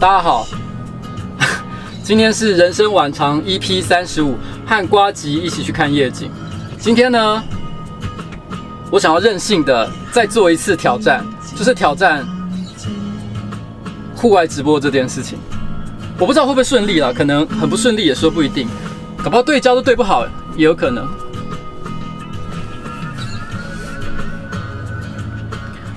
大家好，今天是人生晚长 EP 三十五，和瓜吉一起去看夜景。今天呢，我想要任性的再做一次挑战，就是挑战户外直播这件事情。我不知道会不会顺利了，可能很不顺利也说不一定，搞不好对焦都对不好也有可能。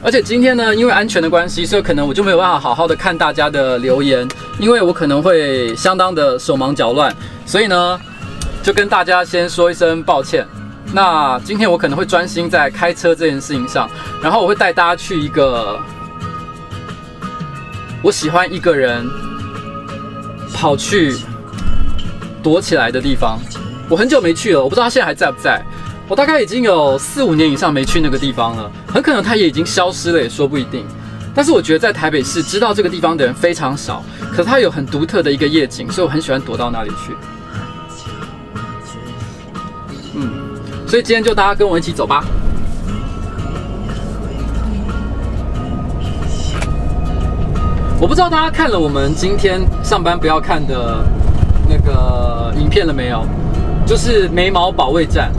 而且今天呢，因为安全的关系，所以可能我就没有办法好好的看大家的留言，因为我可能会相当的手忙脚乱，所以呢，就跟大家先说一声抱歉。那今天我可能会专心在开车这件事情上，然后我会带大家去一个我喜欢一个人跑去躲起来的地方。我很久没去了，我不知道他现在还在不在。我大概已经有四五年以上没去那个地方了，很可能它也已经消失了，也说不一定。但是我觉得在台北市知道这个地方的人非常少，可是它有很独特的一个夜景，所以我很喜欢躲到那里去。嗯，所以今天就大家跟我一起走吧。我不知道大家看了我们今天上班不要看的那个影片了没有？就是眉毛保卫战。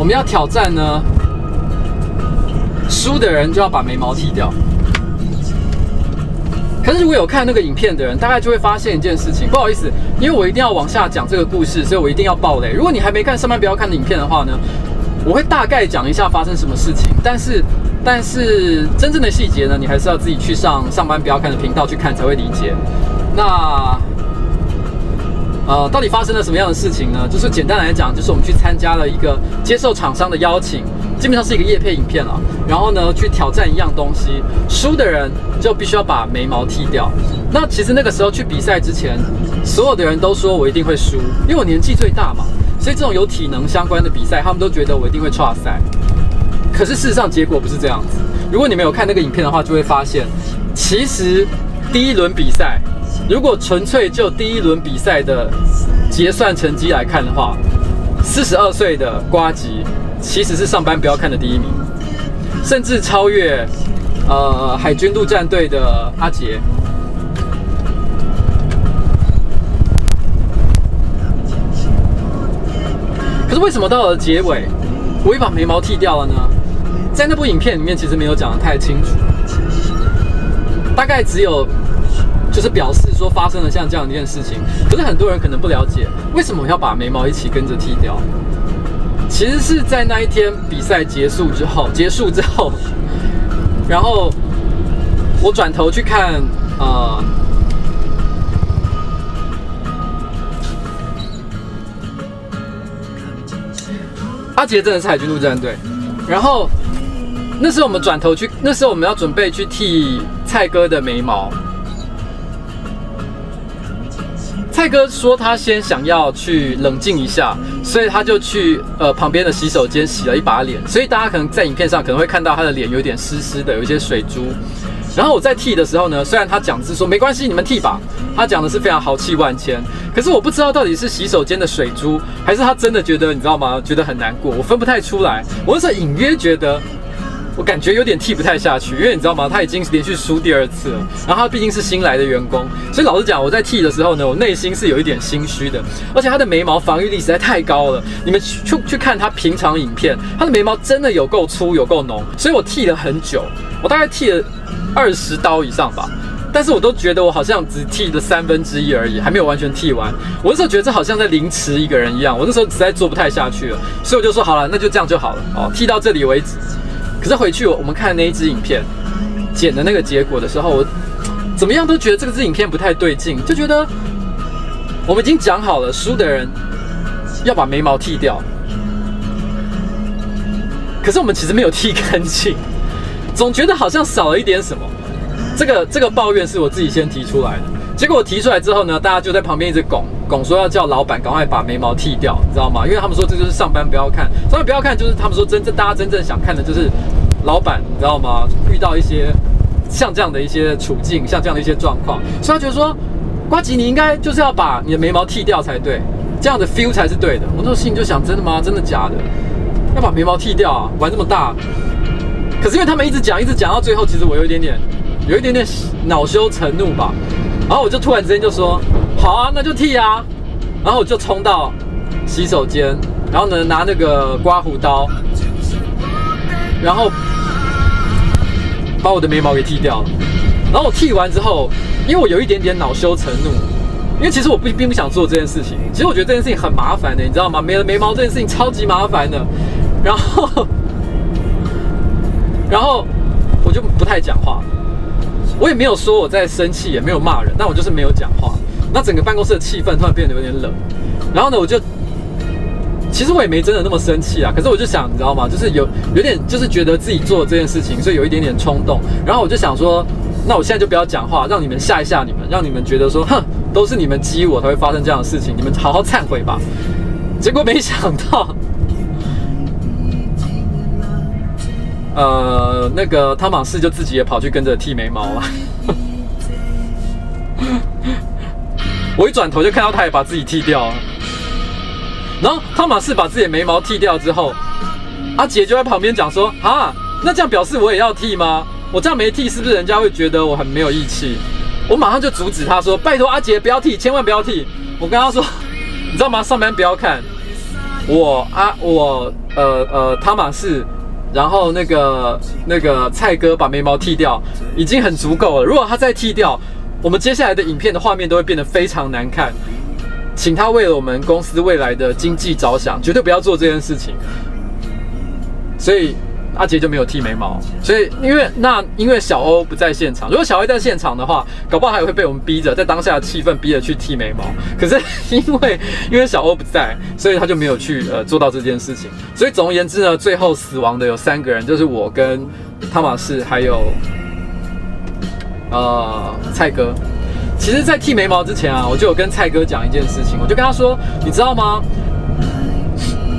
我们要挑战呢，输的人就要把眉毛剃掉。可是如果有看那个影片的人，大概就会发现一件事情。不好意思，因为我一定要往下讲这个故事，所以我一定要爆雷。如果你还没看上班不要看的影片的话呢，我会大概讲一下发生什么事情。但是，但是真正的细节呢，你还是要自己去上上班不要看的频道去看才会理解。那。呃，到底发生了什么样的事情呢？就是简单来讲，就是我们去参加了一个接受厂商的邀请，基本上是一个叶配影片了。然后呢，去挑战一样东西，输的人就必须要把眉毛剃掉。那其实那个时候去比赛之前，所有的人都说我一定会输，因为我年纪最大嘛。所以这种有体能相关的比赛，他们都觉得我一定会挫赛。可是事实上结果不是这样子。如果你没有看那个影片的话，就会发现，其实第一轮比赛。如果纯粹就第一轮比赛的结算成绩来看的话，四十二岁的瓜吉其实是上班不要看的第一名，甚至超越呃海军陆战队的阿杰。可是为什么到了结尾，我会把眉毛剃掉了呢？在那部影片里面其实没有讲得太清楚，大概只有。就是表示说发生了像这样一件事情，可是很多人可能不了解为什么我要把眉毛一起跟着剃掉。其实是在那一天比赛结束之后，结束之后，然后我转头去看，呃，阿杰真的是海军陆战队，然后那时候我们转头去，那时候我们要准备去剃蔡哥的眉毛。蔡哥说他先想要去冷静一下，所以他就去呃旁边的洗手间洗了一把脸，所以大家可能在影片上可能会看到他的脸有点湿湿的，有一些水珠。然后我在剃的时候呢，虽然他讲的是说没关系，你们剃吧，他讲的是非常豪气万千，可是我不知道到底是洗手间的水珠，还是他真的觉得你知道吗？觉得很难过，我分不太出来。我是隐约觉得。我感觉有点剃不太下去，因为你知道吗？他已经连续输第二次了，然后他毕竟是新来的员工，所以老实讲，我在剃的时候呢，我内心是有一点心虚的。而且他的眉毛防御力实在太高了，你们去去看他平常影片，他的眉毛真的有够粗，有够浓，所以我剃了很久，我大概剃了二十刀以上吧，但是我都觉得我好像只剃了三分之一而已，还没有完全剃完。我那时候觉得这好像在凌迟一个人一样，我那时候实在做不太下去了，所以我就说好了，那就这样就好了，哦，剃到这里为止。可是回去我们看那一支影片剪的那个结果的时候，我怎么样都觉得这个支影片不太对劲，就觉得我们已经讲好了，输的人要把眉毛剃掉，可是我们其实没有剃干净，总觉得好像少了一点什么。这个这个抱怨是我自己先提出来的，结果我提出来之后呢，大家就在旁边一直拱。拱说要叫老板赶快把眉毛剃掉，你知道吗？因为他们说这就是上班不要看，上班不要看就是他们说真正大家真正想看的就是老板，你知道吗？遇到一些像这样的一些处境，像这样的一些状况，所以他觉得说，瓜吉你应该就是要把你的眉毛剃掉才对，这样的 feel 才是对的。我那时候心里就想，真的吗？真的假的？要把眉毛剃掉啊？玩这么大？可是因为他们一直讲，一直讲到最后，其实我有一点点，有一点点恼羞成怒吧。然后我就突然之间就说：“好啊，那就剃啊！”然后我就冲到洗手间，然后呢拿那个刮胡刀，然后把我的眉毛给剃掉了。然后我剃完之后，因为我有一点点恼羞成怒，因为其实我并并不想做这件事情。其实我觉得这件事情很麻烦的，你知道吗？没了眉毛这件事情超级麻烦的。然后，然后我就不太讲话。我也没有说我在生气，也没有骂人，但我就是没有讲话。那整个办公室的气氛突然变得有点冷。然后呢，我就其实我也没真的那么生气啊，可是我就想，你知道吗？就是有有点就是觉得自己做这件事情，所以有一点点冲动。然后我就想说，那我现在就不要讲话，让你们吓一吓你们，让你们觉得说，哼，都是你们激我才会发生这样的事情，你们好好忏悔吧。结果没想到。呃，那个汤马士就自己也跑去跟着剃眉毛了。我一转头就看到他也把自己剃掉了。然后汤马士把自己的眉毛剃掉之后，阿杰就在旁边讲说：“啊，那这样表示我也要剃吗？我这样没剃，是不是人家会觉得我很没有义气？”我马上就阻止他说：“拜托阿杰不要剃，千万不要剃。”我跟他说：“你知道吗？上班不要看我啊，我呃呃汤马士。”然后那个那个蔡哥把眉毛剃掉，已经很足够了。如果他再剃掉，我们接下来的影片的画面都会变得非常难看。请他为了我们公司未来的经济着想，绝对不要做这件事情。所以。阿杰就没有剃眉毛，所以因为那因为小欧不在现场，如果小欧在现场的话，搞不好还会被我们逼着在当下的气氛逼着去剃眉毛。可是因为因为小欧不在，所以他就没有去呃做到这件事情。所以总而言之呢，最后死亡的有三个人，就是我跟汤玛士还有呃蔡哥。其实，在剃眉毛之前啊，我就有跟蔡哥讲一件事情，我就跟他说，你知道吗？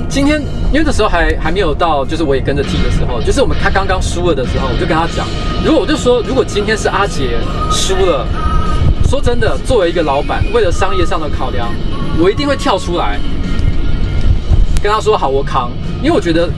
今天因为那时候还还没有到，就是我也跟着剃的时候，就是我们他刚刚输了的时候，我就跟他讲，如果我就说，如果今天是阿杰输了，说真的，作为一个老板，为了商业上的考量，我一定会跳出来跟他说好，我扛，因为我觉得。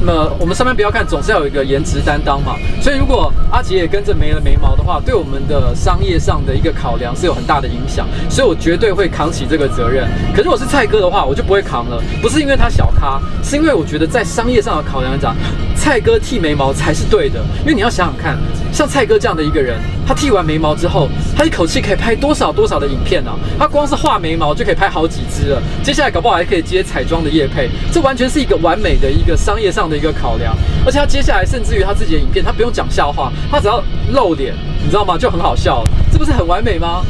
那么我们上班不要看，总是要有一个颜值担当嘛。所以如果阿杰也跟着没了眉毛的话，对我们的商业上的一个考量是有很大的影响。所以我绝对会扛起这个责任。可是我是蔡哥的话，我就不会扛了。不是因为他小咖，是因为我觉得在商业上的考量来讲，蔡哥剃眉毛才是对的。因为你要想想看，像蔡哥这样的一个人，他剃完眉毛之后，他一口气可以拍多少多少的影片呢？他光是画眉毛就可以拍好几支了。接下来搞不好还可以接彩妆的业配，这完全是一个完美的一个商业上的一个考量，而且他接下来甚至于他自己的影片，他不用讲笑话，他只要露脸，你知道吗？就很好笑了，这不是很完美吗？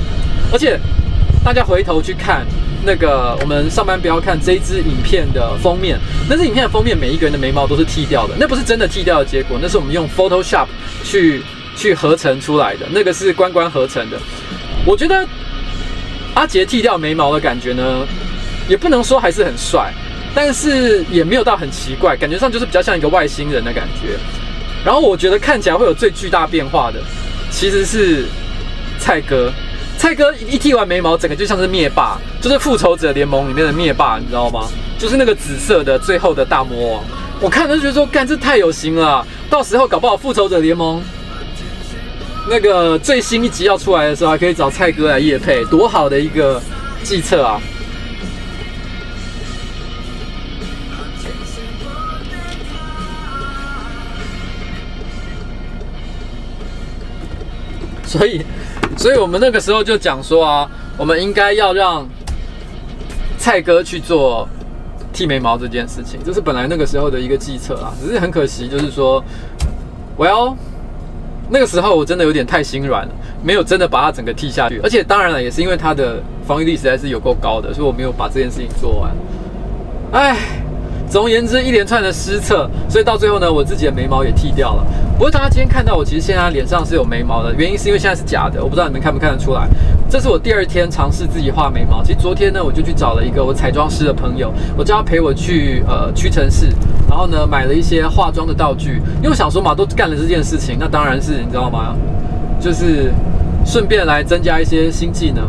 而且大家回头去看那个我们上班不要看这一支影片的封面，那支影片的封面每一个人的眉毛都是剃掉的，那不是真的剃掉的结果，那是我们用 Photoshop 去去合成出来的，那个是关关合成的。我觉得阿杰剃掉眉毛的感觉呢，也不能说还是很帅。但是也没有到很奇怪，感觉上就是比较像一个外星人的感觉。然后我觉得看起来会有最巨大变化的，其实是蔡哥。蔡哥一剃完眉毛，整个就像是灭霸，就是复仇者联盟里面的灭霸，你知道吗？就是那个紫色的最后的大魔王。我看了就觉得说，干，这太有型了。到时候搞不好复仇者联盟那个最新一集要出来的时候，还可以找蔡哥来夜配，多好的一个计策啊！所以，所以我们那个时候就讲说啊，我们应该要让蔡哥去做剃眉毛这件事情，这是本来那个时候的一个计策啊。只是很可惜，就是说，Well，那个时候我真的有点太心软了，没有真的把它整个剃下去。而且当然了，也是因为它的防御力实在是有够高的，所以我没有把这件事情做完。唉。总而言之，一连串的失策，所以到最后呢，我自己的眉毛也剃掉了。不过大家今天看到我，其实现在脸上是有眉毛的，原因是因为现在是假的，我不知道你们看不看得出来。这是我第二天尝试自己画眉毛。其实昨天呢，我就去找了一个我彩妆师的朋友，我叫他陪我去呃屈臣氏，然后呢买了一些化妆的道具，因为我想说嘛，都干了这件事情，那当然是你知道吗？就是顺便来增加一些新技能。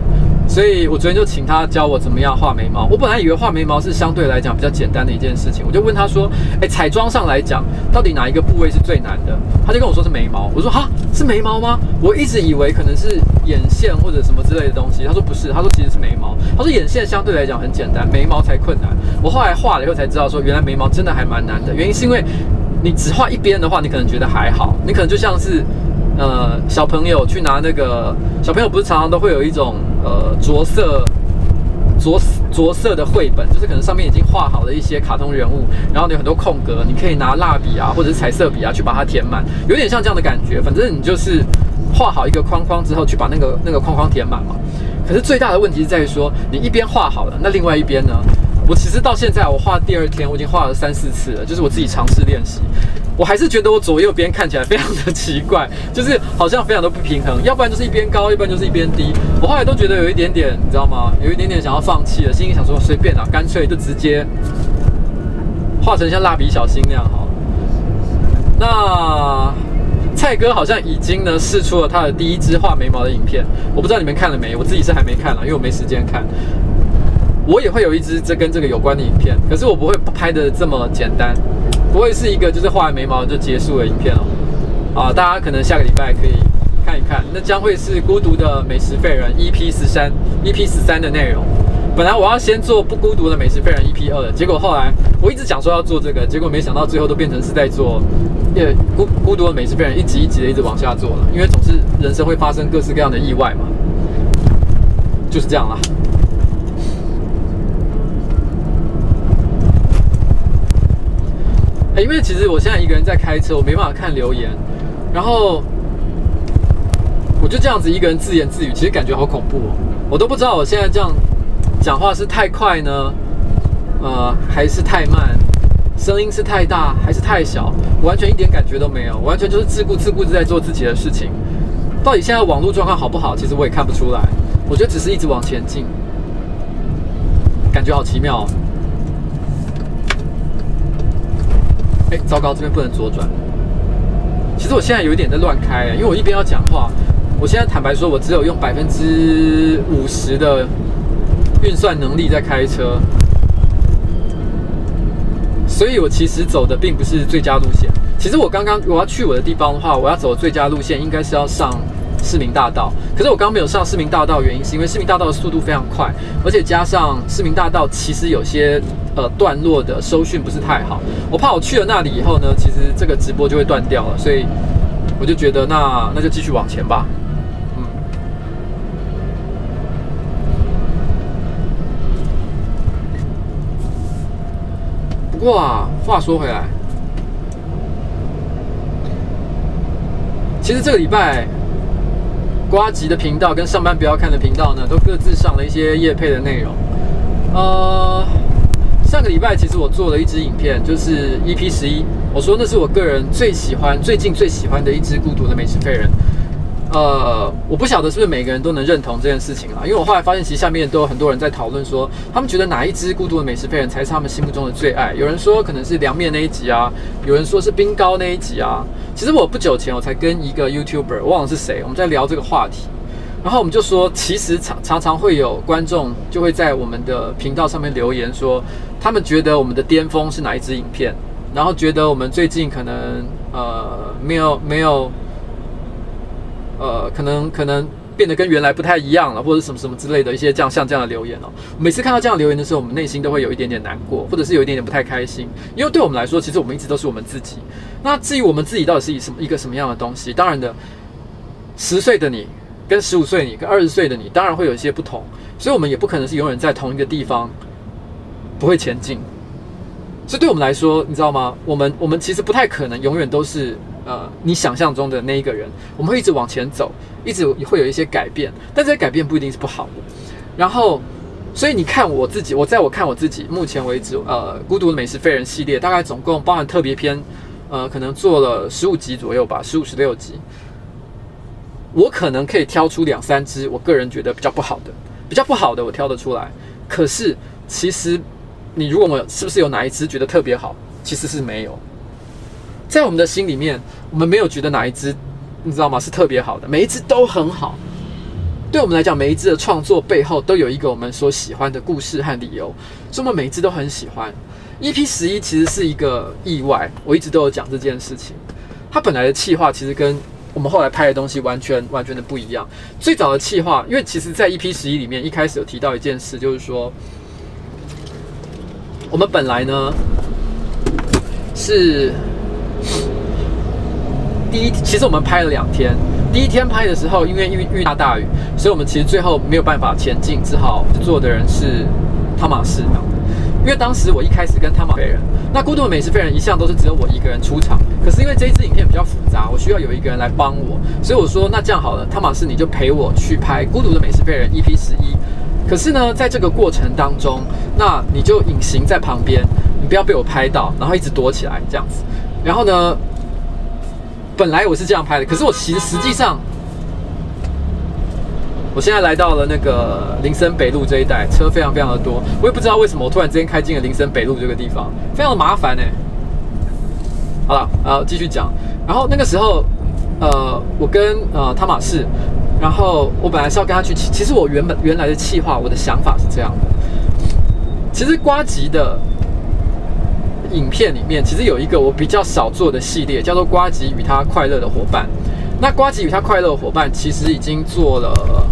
所以我昨天就请他教我怎么样画眉毛。我本来以为画眉毛是相对来讲比较简单的一件事情，我就问他说：“哎，彩妆上来讲，到底哪一个部位是最难的？”他就跟我说是眉毛。我说：“哈，是眉毛吗？我一直以为可能是眼线或者什么之类的东西。”他说：“不是，他说其实是眉毛。他说眼线相对来讲很简单，眉毛才困难。”我后来画了以后才知道，说原来眉毛真的还蛮难的。原因是因为你只画一边的话，你可能觉得还好，你可能就像是。呃，小朋友去拿那个，小朋友不是常常都会有一种呃着色着着色的绘本，就是可能上面已经画好了一些卡通人物，然后你有很多空格，你可以拿蜡笔啊或者是彩色笔啊去把它填满，有点像这样的感觉。反正你就是画好一个框框之后，去把那个那个框框填满嘛。可是最大的问题是在于说，你一边画好了，那另外一边呢？我其实到现在，我画第二天，我已经画了三四次了，就是我自己尝试练习。我还是觉得我左右边看起来非常的奇怪，就是好像非常的不平衡，要不然就是一边高，要不然就是一边低。我后来都觉得有一点点，你知道吗？有一点点想要放弃了，心里想说随便啦，干脆就直接画成像蜡笔小新那样好。那蔡哥好像已经呢试出了他的第一支画眉毛的影片，我不知道你们看了没？我自己是还没看了，因为我没时间看。我也会有一支这跟这个有关的影片，可是我不会拍的这么简单，不会是一个就是画完眉毛就结束的影片哦。啊，大家可能下个礼拜可以看一看，那将会是孤独的美食废人 EP 十三 EP 十三的内容。本来我要先做不孤独的美食废人 EP 二的，结果后来我一直讲说要做这个，结果没想到最后都变成是在做，也孤孤独的美食废人一集一集的一直往下做了，因为总是人生会发生各式各样的意外嘛，就是这样啦。因为其实我现在一个人在开车，我没办法看留言，然后我就这样子一个人自言自语，其实感觉好恐怖哦。我都不知道我现在这样讲话是太快呢，呃，还是太慢，声音是太大还是太小，我完全一点感觉都没有，完全就是自顾自顾自在做自己的事情。到底现在网络状况好不好？其实我也看不出来。我觉得只是一直往前进，感觉好奇妙。哎，糟糕，这边不能左转。其实我现在有一点在乱开，因为我一边要讲话，我现在坦白说，我只有用百分之五十的运算能力在开车，所以我其实走的并不是最佳路线。其实我刚刚我要去我的地方的话，我要走最佳路线应该是要上。市民大道，可是我刚刚没有上市民大道，原因是因为市民大道的速度非常快，而且加上市民大道其实有些呃段落的收讯不是太好，我怕我去了那里以后呢，其实这个直播就会断掉了，所以我就觉得那那就继续往前吧，嗯。不过啊，话说回来，其实这个礼拜。瓜吉的频道跟上班不要看的频道呢，都各自上了一些夜配的内容。呃，上个礼拜其实我做了一支影片，就是 EP 十一，我说那是我个人最喜欢、最近最喜欢的一支孤独的美食废人。呃，我不晓得是不是每个人都能认同这件事情啊，因为我后来发现，其实下面都有很多人在讨论说，他们觉得哪一支孤独的美食废人才是他们心目中的最爱。有人说可能是凉面那一集啊，有人说是冰糕那一集啊。其实我不久前我才跟一个 YouTuber，忘了是谁，我们在聊这个话题，然后我们就说，其实常常常会有观众就会在我们的频道上面留言说，他们觉得我们的巅峰是哪一支影片，然后觉得我们最近可能呃没有没有，呃可能可能。变得跟原来不太一样了，或者什么什么之类的一些这样像这样的留言哦。每次看到这样留言的时候，我们内心都会有一点点难过，或者是有一点点不太开心。因为对我们来说，其实我们一直都是我们自己。那至于我们自己到底是以什么一个什么样的东西，当然的，十岁的你跟十五岁你跟二十岁的你，当然会有一些不同。所以，我们也不可能是永远在同一个地方，不会前进。所以，对我们来说，你知道吗？我们我们其实不太可能永远都是。呃，你想象中的那一个人，我们会一直往前走，一直会有一些改变，但这些改变不一定是不好的。然后，所以你看我自己，我在我看我自己，目前为止，呃，孤独的美食废人系列大概总共包含特别篇，呃，可能做了十五集左右吧，十五十六集。我可能可以挑出两三支，我个人觉得比较不好的，比较不好的我挑得出来。可是，其实你如果我是不是有哪一支觉得特别好？其实是没有。在我们的心里面，我们没有觉得哪一支，你知道吗？是特别好的，每一支都很好。对我们来讲，每一支的创作背后都有一个我们所喜欢的故事和理由，所以我们每一支都很喜欢。EP 十一其实是一个意外，我一直都有讲这件事情。它本来的企划其实跟我们后来拍的东西完全完全的不一样。最早的企划，因为其实在 EP 十一里面一开始有提到一件事，就是说我们本来呢是第一，其实我们拍了两天。第一天拍的时候，因为遇遇大大雨，所以我们其实最后没有办法前进，只好做的人是汤玛士。因为当时我一开始跟汤玛飞人，那孤独的美食废人一向都是只有我一个人出场。可是因为这一支影片比较复杂，我需要有一个人来帮我，所以我说那这样好了，汤玛士你就陪我去拍孤独的美食废人 EP 十一。可是呢，在这个过程当中，那你就隐形在旁边，你不要被我拍到，然后一直躲起来这样子。然后呢，本来我是这样拍的，可是我其实实际上。我现在来到了那个林森北路这一带，车非常非常的多，我也不知道为什么我突然之间开进了林森北路这个地方，非常的麻烦呢。好了，呃，继续讲。然后那个时候，呃，我跟呃汤马士，然后我本来是要跟他去，其实我原本原来的计划，我的想法是这样的。其实瓜吉的影片里面，其实有一个我比较少做的系列，叫做《呱吉与他快乐的伙伴》。那呱吉与他快乐的伙伴，其实已经做了。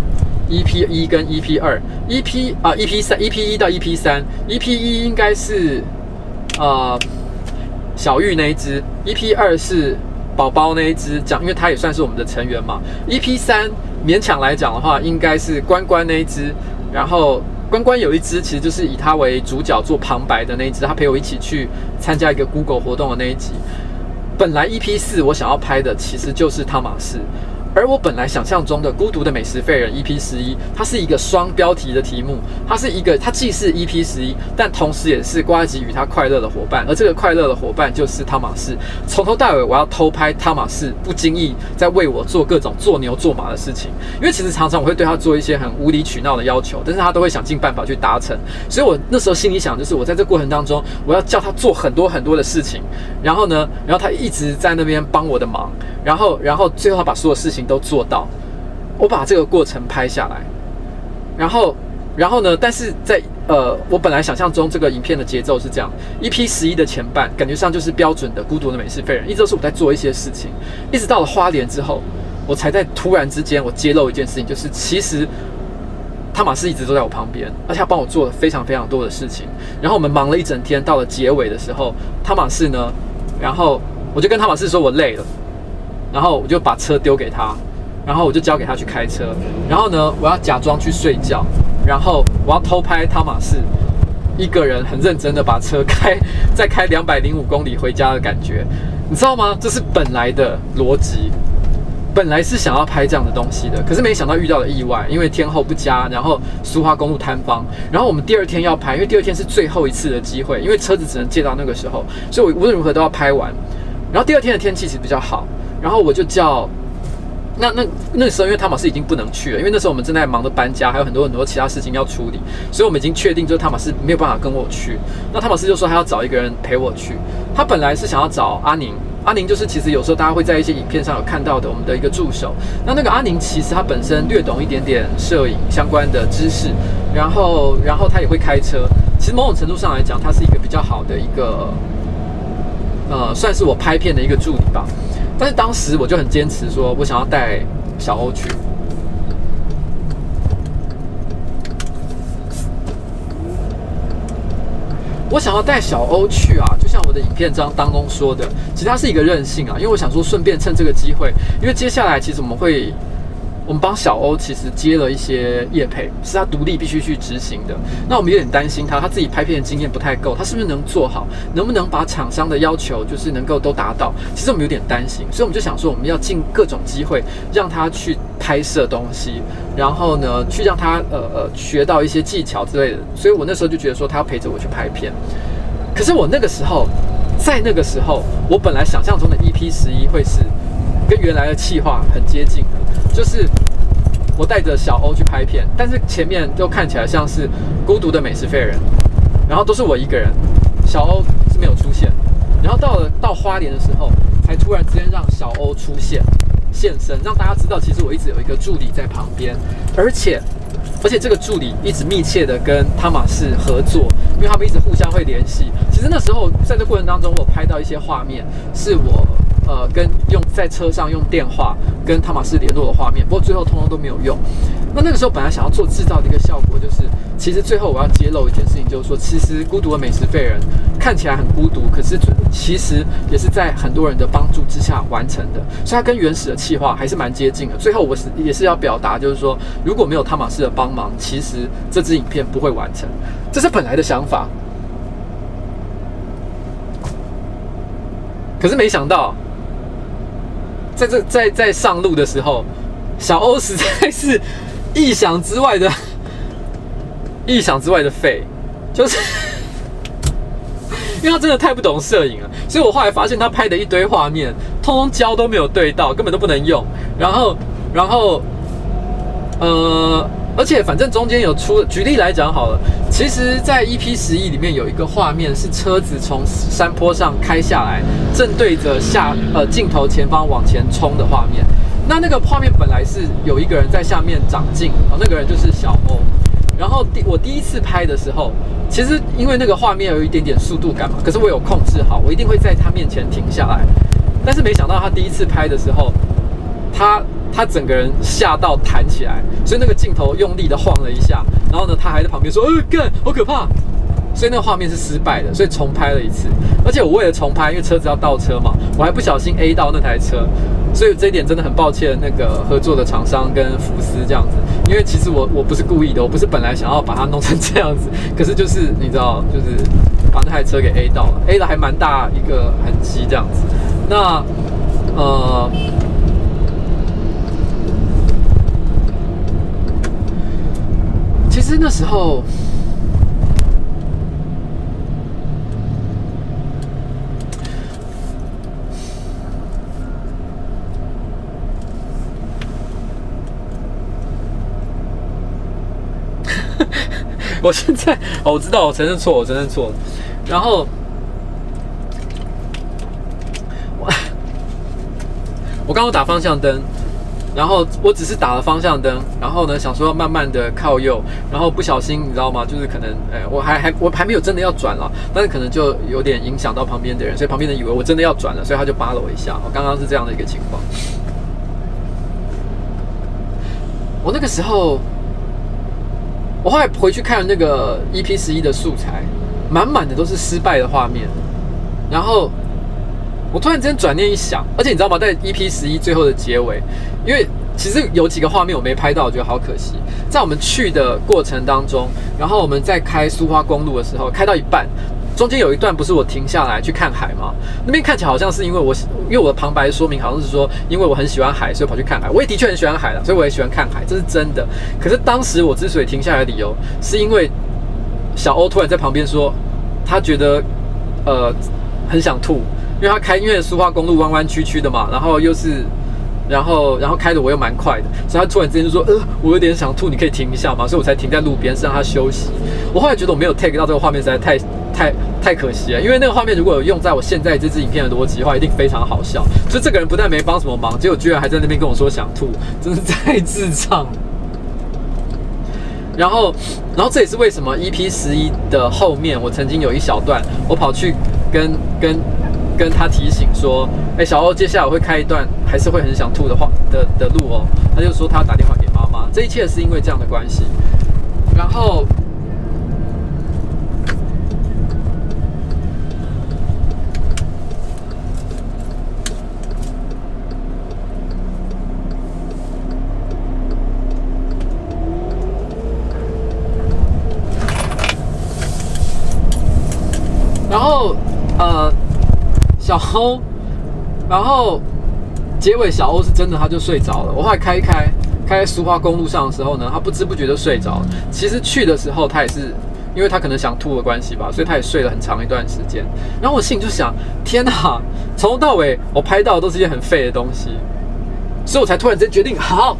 EP 一跟 EP 二，EP 啊 EP 三，EP 一到 EP 三，EP 一应该是呃小玉那一只，EP 二是宝宝那一只，讲因为他也算是我们的成员嘛。EP 三勉强来讲的话，应该是关关那一只，然后关关有一只其实就是以他为主角做旁白的那一只，他陪我一起去参加一个 Google 活动的那一集。本来 EP 四我想要拍的其实就是汤马士。而我本来想象中的《孤独的美食废人》EP 十一，它是一个双标题的题目，它是一个，它既是 EP 十一，但同时也是瓜吉与他快乐的伙伴，而这个快乐的伙伴就是汤玛士。从头到尾，我要偷拍汤玛士，不经意在为我做各种做牛做马的事情。因为其实常常我会对他做一些很无理取闹的要求，但是他都会想尽办法去达成。所以我那时候心里想，就是我在这过程当中，我要叫他做很多很多的事情，然后呢，然后他一直在那边帮我的忙，然后，然后最后他把所有事情。都做到，我把这个过程拍下来，然后，然后呢？但是在呃，我本来想象中这个影片的节奏是这样：EP 十一的前半，感觉上就是标准的孤独的美式废人，一直都是我在做一些事情，一直到了花莲之后，我才在突然之间，我揭露一件事情，就是其实汤玛士一直都在我旁边，而且他帮我做了非常非常多的事情。然后我们忙了一整天，到了结尾的时候，汤玛士呢，然后我就跟汤玛士说我累了。然后我就把车丢给他，然后我就交给他去开车。然后呢，我要假装去睡觉，然后我要偷拍汤马士一个人很认真的把车开，再开两百零五公里回家的感觉，你知道吗？这是本来的逻辑，本来是想要拍这样的东西的，可是没想到遇到了意外，因为天候不佳，然后苏花公路坍方，然后我们第二天要拍，因为第二天是最后一次的机会，因为车子只能借到那个时候，所以我无论如何都要拍完。然后第二天的天气其实比较好。然后我就叫，那那那时候因为汤马士已经不能去了，因为那时候我们正在忙着搬家，还有很多很多其他事情要处理，所以我们已经确定就是汤马士没有办法跟我去。那汤马士就说他要找一个人陪我去，他本来是想要找阿宁，阿宁就是其实有时候大家会在一些影片上有看到的我们的一个助手。那那个阿宁其实他本身略懂一点点摄影相关的知识，然后然后他也会开车，其实某种程度上来讲，他是一个比较好的一个，呃，算是我拍片的一个助理吧。但是当时我就很坚持，说我想要带小欧去。我想要带小欧去啊，就像我的影片当中说的，其实它是一个任性啊，因为我想说顺便趁这个机会，因为接下来其实我们会。我们帮小欧其实接了一些业配，是他独立必须去执行的。那我们有点担心他，他自己拍片的经验不太够，他是不是能做好？能不能把厂商的要求就是能够都达到？其实我们有点担心，所以我们就想说，我们要尽各种机会让他去拍摄东西，然后呢，去让他呃呃学到一些技巧之类的。所以我那时候就觉得说，他要陪着我去拍片。可是我那个时候，在那个时候，我本来想象中的 EP 十一会是跟原来的企划很接近。就是我带着小欧去拍片，但是前面就看起来像是孤独的美食废人，然后都是我一个人，小欧是没有出现。然后到了到花莲的时候，才突然之间让小欧出现。现身，让大家知道其实我一直有一个助理在旁边，而且而且这个助理一直密切的跟汤玛士合作，因为他们一直互相会联系。其实那时候在这过程当中，我拍到一些画面，是我。呃，跟用在车上用电话跟汤马士联络的画面，不过最后通通都没有用。那那个时候本来想要做制造的一个效果，就是其实最后我要揭露一件事情，就是说，其实孤独的美食废人看起来很孤独，可是其实也是在很多人的帮助之下完成的，所以它跟原始的企划还是蛮接近的。最后我是也是要表达，就是说，如果没有汤马士的帮忙，其实这支影片不会完成，这是本来的想法。可是没想到。在这在在上路的时候，小欧实在是意想之外的，意想之外的废，就是 因为他真的太不懂摄影了，所以我后来发现他拍的一堆画面，通通胶都没有对到，根本都不能用。然后，然后，呃。而且反正中间有出，举例来讲好了，其实，在 EP 十一里面有一个画面是车子从山坡上开下来，正对着下呃镜头前方往前冲的画面。那那个画面本来是有一个人在下面掌镜，哦，那个人就是小欧。然后第我第一次拍的时候，其实因为那个画面有一点点速度感嘛，可是我有控制好，我一定会在他面前停下来。但是没想到他第一次拍的时候，他。他整个人吓到弹起来，所以那个镜头用力的晃了一下，然后呢，他还在旁边说：“呃，干，好可怕！”所以那个画面是失败的，所以重拍了一次。而且我为了重拍，因为车子要倒车嘛，我还不小心 A 到那台车，所以这一点真的很抱歉那个合作的厂商跟福斯这样子，因为其实我我不是故意的，我不是本来想要把它弄成这样子，可是就是你知道，就是把那台车给 A 到了，A 了还蛮大一个痕迹这样子。那呃。其实那时候，我现在哦，我知道，我承认错，我承认错。然后我我刚刚打方向灯。然后我只是打了方向灯，然后呢，想说要慢慢的靠右，然后不小心，你知道吗？就是可能，哎，我还还我还没有真的要转了，但是可能就有点影响到旁边的人，所以旁边的人以为我真的要转了，所以他就扒了我一下。我刚刚是这样的一个情况。我那个时候，我后来回去看那个 EP 十一的素材，满满的都是失败的画面，然后。我突然之间转念一想，而且你知道吗？在 EP 十一最后的结尾，因为其实有几个画面我没拍到，我觉得好可惜。在我们去的过程当中，然后我们在开苏花公路的时候，开到一半，中间有一段不是我停下来去看海吗？那边看起来好像是因为我，因为我的旁白说明好像是说，因为我很喜欢海，所以跑去看海。我也的确很喜欢海了，所以我也喜欢看海，这是真的。可是当时我之所以停下来的理由，是因为小欧突然在旁边说，他觉得呃很想吐。因为他开，因为苏花公路弯弯曲曲的嘛，然后又是，然后然后开的我又蛮快的，所以他突然之间就说，呃，我有点想吐，你可以停一下吗，所以我才停在路边，是让他休息。我后来觉得我没有 take 到这个画面实在太太太可惜了，因为那个画面如果有用在我现在这支影片的逻辑的话，一定非常好笑。就这个人不但没帮什么忙，结果居然还在那边跟我说想吐，真是太智障。然后，然后这也是为什么 EP 十一的后面，我曾经有一小段，我跑去跟跟。跟他提醒说：“哎，小欧，接下来我会开一段还是会很想吐的话的的路哦。”他就说他打电话给妈妈，这一切是因为这样的关系。然后，然后，呃。然后结尾小欧是真的，他就睡着了。我后来开开，开在苏花公路上的时候呢，他不知不觉就睡着了。其实去的时候他也是，因为他可能想吐的关系吧，所以他也睡了很长一段时间。然后我心里就想：天哪，从头到尾我拍到的都是一些很废的东西，所以我才突然间决定，好，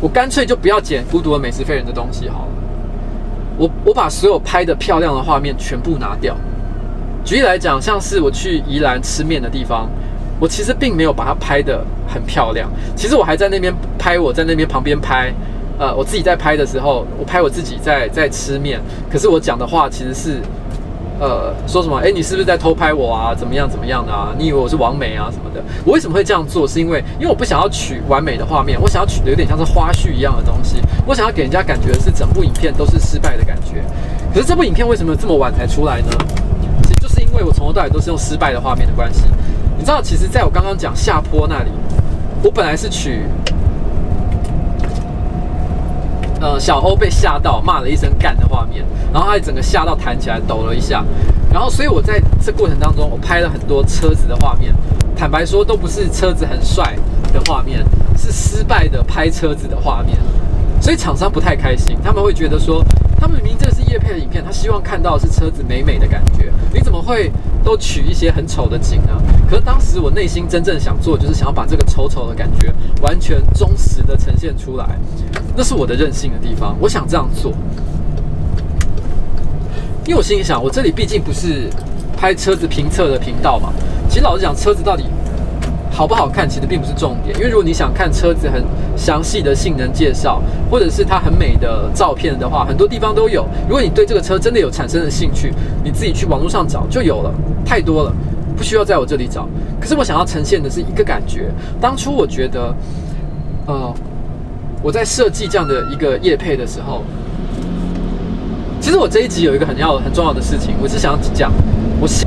我干脆就不要剪《孤独的美食废人》的东西好了。我我把所有拍的漂亮的画面全部拿掉。举例来讲，像是我去宜兰吃面的地方，我其实并没有把它拍得很漂亮。其实我还在那边拍，我在那边旁边拍，呃，我自己在拍的时候，我拍我自己在在吃面。可是我讲的话其实是，呃，说什么？诶，你是不是在偷拍我啊？怎么样怎么样的啊？你以为我是王美啊什么的？我为什么会这样做？是因为因为我不想要取完美的画面，我想要取的有点像是花絮一样的东西。我想要给人家感觉是整部影片都是失败的感觉。可是这部影片为什么这么晚才出来呢？是因为我从头到尾都是用失败的画面的关系。你知道，其实在我刚刚讲下坡那里，我本来是取，呃，小欧被吓到骂了一声干的画面，然后他整个吓到弹起来抖了一下，然后所以我在这过程当中，我拍了很多车子的画面。坦白说，都不是车子很帅的画面，是失败的拍车子的画面。所以厂商不太开心，他们会觉得说，他们明明这业配的影片，他希望看到的是车子美美的感觉，你怎么会都取一些很丑的景呢？可是当时我内心真正想做，就是想要把这个丑丑的感觉完全忠实的呈现出来，那是我的任性的地方，我想这样做。因为我心里想，我这里毕竟不是拍车子评测的频道嘛，其实老实讲，车子到底。好不好看其实并不是重点，因为如果你想看车子很详细的性能介绍，或者是它很美的照片的话，很多地方都有。如果你对这个车真的有产生的兴趣，你自己去网络上找就有了，太多了，不需要在我这里找。可是我想要呈现的是一个感觉。当初我觉得，呃，我在设计这样的一个业配的时候，其实我这一集有一个很要很重要的事情，我是想讲，我想。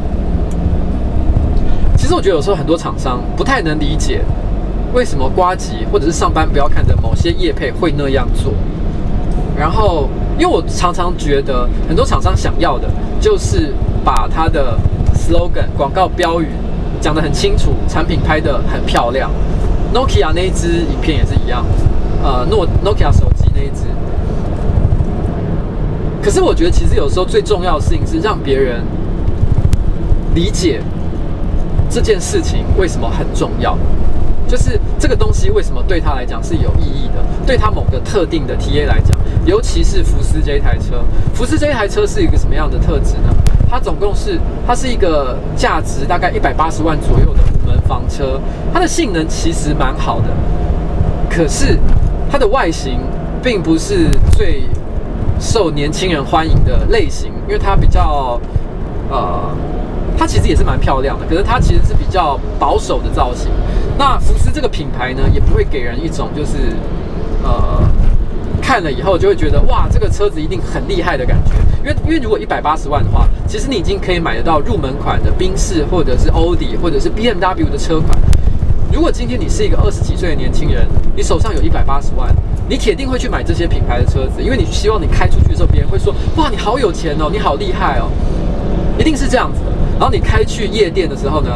其实我觉得有时候很多厂商不太能理解为什么瓜吉或者是上班不要看的某些业配会那样做。然后，因为我常常觉得很多厂商想要的就是把他的 slogan 广告标语讲得很清楚，产品拍得很漂亮。Nokia 那一支影片也是一样，呃，诺 Nokia 手机那一支。可是我觉得其实有时候最重要的事情是让别人理解。这件事情为什么很重要？就是这个东西为什么对他来讲是有意义的？对他某个特定的 TA 来讲，尤其是福斯这一台车，福斯这一台车是一个什么样的特质呢？它总共是，它是一个价值大概一百八十万左右的五门房车，它的性能其实蛮好的，可是它的外形并不是最受年轻人欢迎的类型，因为它比较呃。它其实也是蛮漂亮的，可是它其实是比较保守的造型。那福斯这个品牌呢，也不会给人一种就是，呃，看了以后就会觉得哇，这个车子一定很厉害的感觉。因为因为如果一百八十万的话，其实你已经可以买得到入门款的宾士或者是欧迪或者是 BMW 的车款。如果今天你是一个二十几岁的年轻人，你手上有一百八十万，你铁定会去买这些品牌的车子，因为你希望你开出去的时候，别人会说哇，你好有钱哦，你好厉害哦，一定是这样子的。然后你开去夜店的时候呢，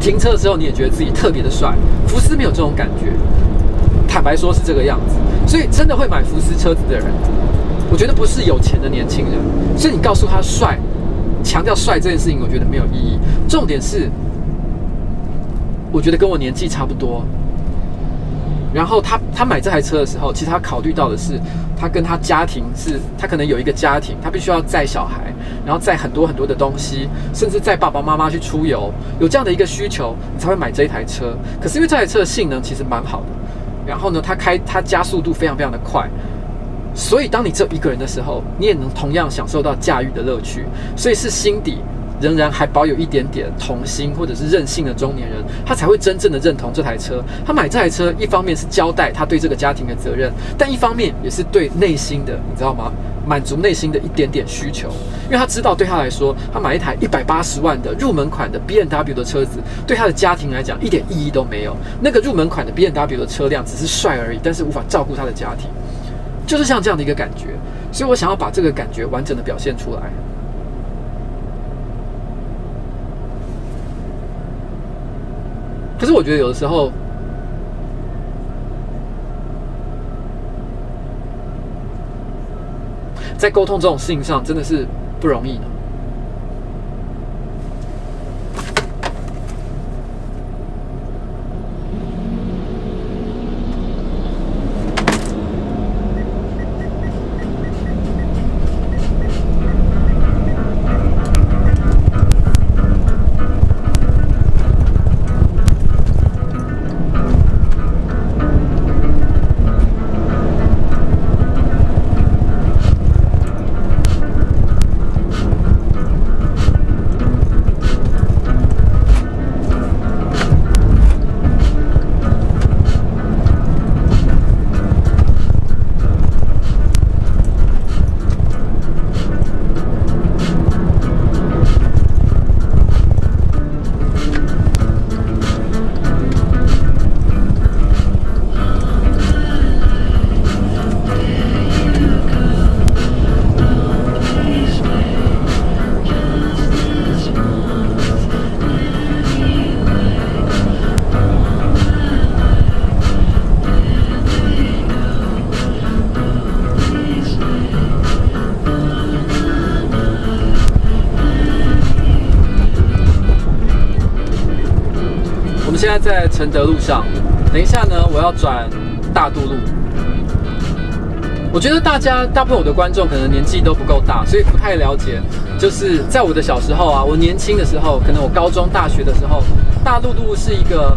停车的时候你也觉得自己特别的帅。福斯没有这种感觉，坦白说是这个样子。所以真的会买福斯车子的人，我觉得不是有钱的年轻人。所以你告诉他帅，强调帅这件事情，我觉得没有意义。重点是，我觉得跟我年纪差不多。然后他他买这台车的时候，其实他考虑到的是，他跟他家庭是，他可能有一个家庭，他必须要载小孩，然后载很多很多的东西，甚至载爸爸妈妈去出游，有这样的一个需求，你才会买这一台车。可是因为这台车的性能其实蛮好的，然后呢，它开它加速度非常非常的快，所以当你只有一个人的时候，你也能同样享受到驾驭的乐趣，所以是心底。仍然还保有一点点童心或者是任性的中年人，他才会真正的认同这台车。他买这台车，一方面是交代他对这个家庭的责任，但一方面也是对内心的，你知道吗？满足内心的一点点需求。因为他知道，对他来说，他买一台一百八十万的入门款的 BMW 的车子，对他的家庭来讲一点意义都没有。那个入门款的 BMW 的车辆只是帅而已，但是无法照顾他的家庭，就是像这样的一个感觉。所以我想要把这个感觉完整的表现出来。可是我觉得有的时候，在沟通这种事情上，真的是不容易的。承德路上，等一下呢，我要转大渡路。我觉得大家大部分我的观众可能年纪都不够大，所以不太了解。就是在我的小时候啊，我年轻的时候，可能我高中、大学的时候，大度路是一个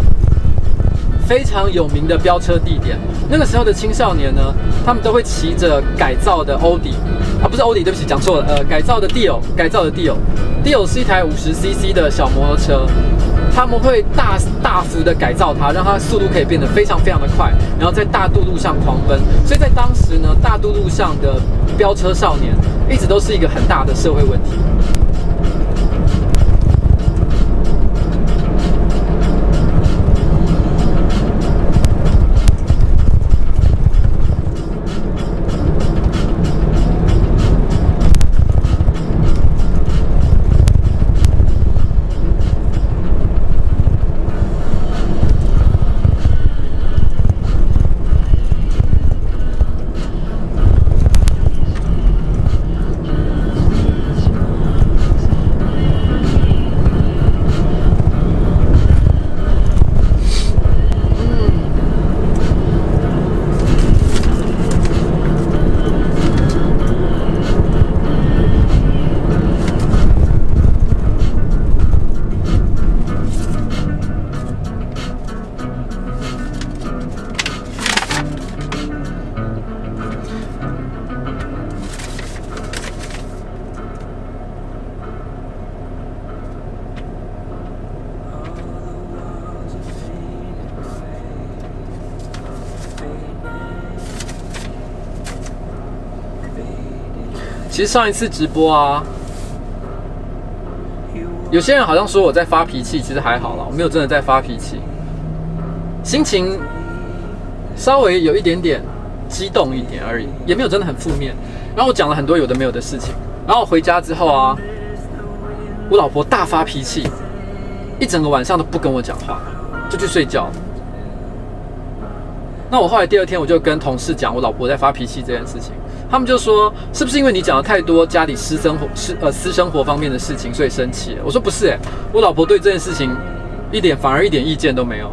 非常有名的飙车地点。那个时候的青少年呢，他们都会骑着改造的欧迪啊，不是欧迪，对不起，讲错了，呃，改造的 Dio，改造的 Dio，Dio 是一台五十 CC 的小摩托车。他们会大大幅的改造它，让它速度可以变得非常非常的快，然后在大渡路上狂奔。所以在当时呢，大渡路上的飙车少年一直都是一个很大的社会问题。上一次直播啊，有些人好像说我在发脾气，其实还好啦，我没有真的在发脾气，心情稍微有一点点激动一点而已，也没有真的很负面。然后我讲了很多有的没有的事情，然后回家之后啊，我老婆大发脾气，一整个晚上都不跟我讲话，就去睡觉。那我后来第二天我就跟同事讲我老婆在发脾气这件事情。他们就说：“是不是因为你讲了太多家里私生活、私呃私生活方面的事情，所以生气？”我说：“不是，诶，我老婆对这件事情一点反而一点意见都没有。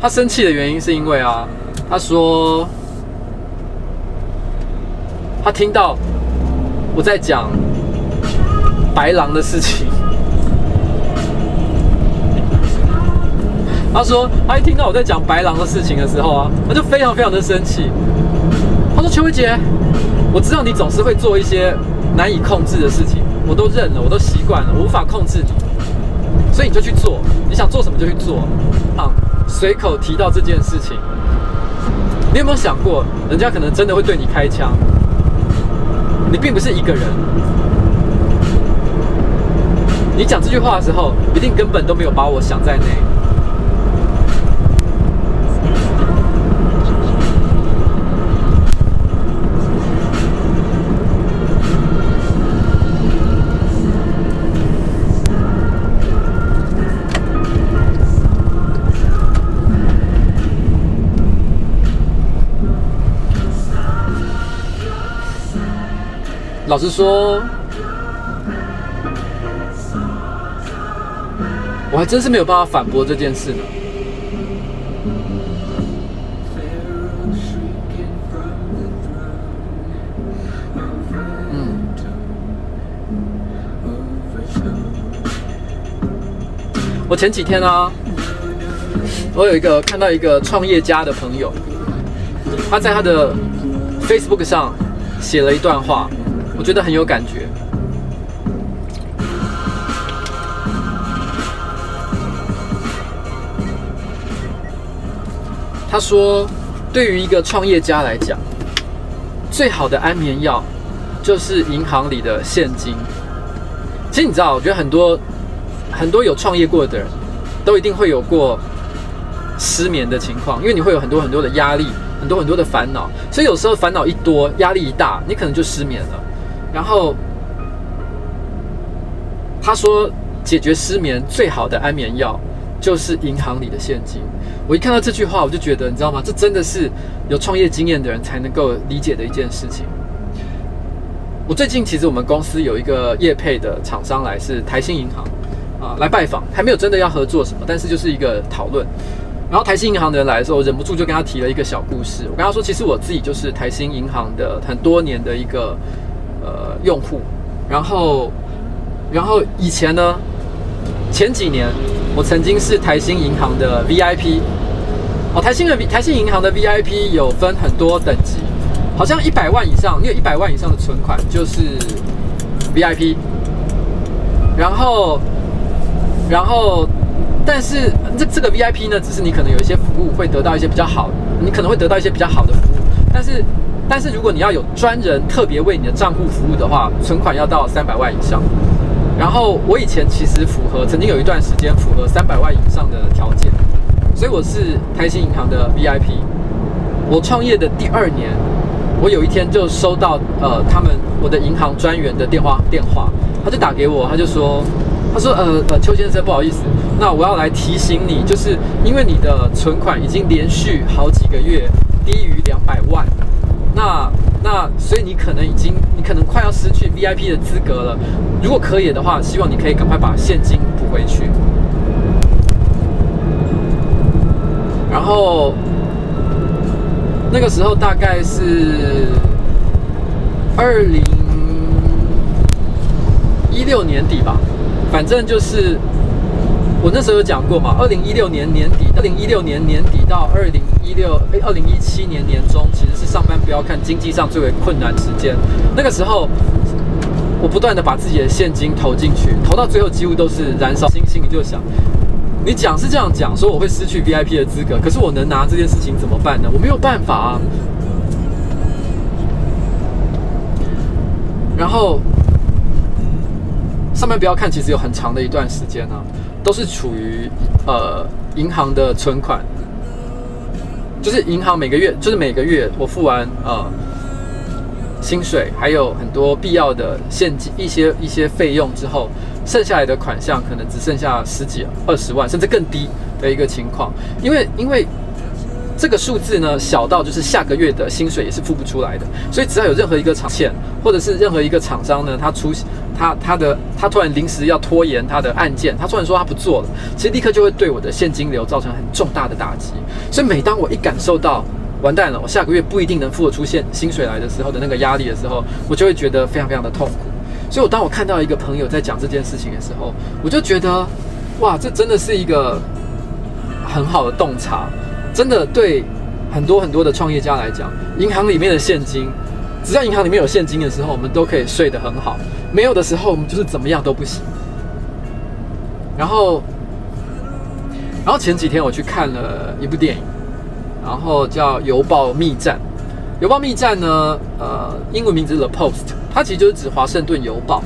她生气的原因是因为啊，她说她听到我在讲白狼的事情。她说她一听到我在讲白狼的事情的时候啊，她就非常非常的生气。她说：‘邱维杰。’我知道你总是会做一些难以控制的事情，我都认了，我都习惯了，我无法控制你，所以你就去做，你想做什么就去做。啊，随口提到这件事情，你有没有想过，人家可能真的会对你开枪？你并不是一个人，你讲这句话的时候，一定根本都没有把我想在内。老实说，我还真是没有办法反驳这件事呢。我前几天啊，我有一个看到一个创业家的朋友，他在他的 Facebook 上写了一段话。我觉得很有感觉。他说：“对于一个创业家来讲，最好的安眠药就是银行里的现金。”其实你知道，我觉得很多很多有创业过的人都一定会有过失眠的情况，因为你会有很多很多的压力，很多很多的烦恼，所以有时候烦恼一多，压力一大，你可能就失眠了。然后他说，解决失眠最好的安眠药就是银行里的现金。我一看到这句话，我就觉得，你知道吗？这真的是有创业经验的人才能够理解的一件事情。我最近其实我们公司有一个业配的厂商来，是台新银行。啊来拜访，还没有真的要合作什么，但是就是一个讨论。然后台新银行的人来的时候，我忍不住就跟他提了一个小故事。我跟他说，其实我自己就是台新银行的很多年的一个呃用户。然后，然后以前呢，前几年我曾经是台新银行的 VIP。哦，台新的台新银行的 VIP 有分很多等级，好像一百万以上，你有一百万以上的存款就是 VIP。然后，然后。但是这这个 VIP 呢，只是你可能有一些服务会得到一些比较好，你可能会得到一些比较好的服务。但是，但是如果你要有专人特别为你的账户服务的话，存款要到三百万以上。然后我以前其实符合，曾经有一段时间符合三百万以上的条件，所以我是台新银行的 VIP。我创业的第二年，我有一天就收到呃他们我的银行专员的电话电话，他就打给我，他就说。他说：“呃呃，邱先生，不好意思，那我要来提醒你，就是因为你的存款已经连续好几个月低于两百万，那那所以你可能已经，你可能快要失去 VIP 的资格了。如果可以的话，希望你可以赶快把现金补回去。然后那个时候大概是二零一六年底吧。”反正就是我那时候有讲过嘛，二零一六年年底，二零一六年年底到二零一六诶，二零一七年年中，其实是上班不要看经济上最为困难时间。那个时候，我不断的把自己的现金投进去，投到最后几乎都是燃烧。心心里就想，你讲是这样讲，说我会失去 VIP 的资格，可是我能拿这件事情怎么办呢？我没有办法啊。然后。上面不要看，其实有很长的一段时间呢、啊，都是处于呃银行的存款，就是银行每个月，就是每个月我付完呃薪水，还有很多必要的现金一些一些费用之后，剩下来的款项可能只剩下十几二十万，甚至更低的一个情况，因为因为。这个数字呢，小到就是下个月的薪水也是付不出来的，所以只要有任何一个厂欠，或者是任何一个厂商呢，他出他他的他突然临时要拖延他的案件，他突然说他不做了，其实立刻就会对我的现金流造成很重大的打击。所以每当我一感受到完蛋了，我下个月不一定能付得出现薪水来的时候的那个压力的时候，我就会觉得非常非常的痛苦。所以，我当我看到一个朋友在讲这件事情的时候，我就觉得哇，这真的是一个很好的洞察。真的对很多很多的创业家来讲，银行里面的现金，只要银行里面有现金的时候，我们都可以睡得很好；没有的时候，我们就是怎么样都不行。然后，然后前几天我去看了一部电影，然后叫《邮报密战》。《邮报密战》呢，呃，英文名字是《The Post》，它其实就是指华盛顿邮报。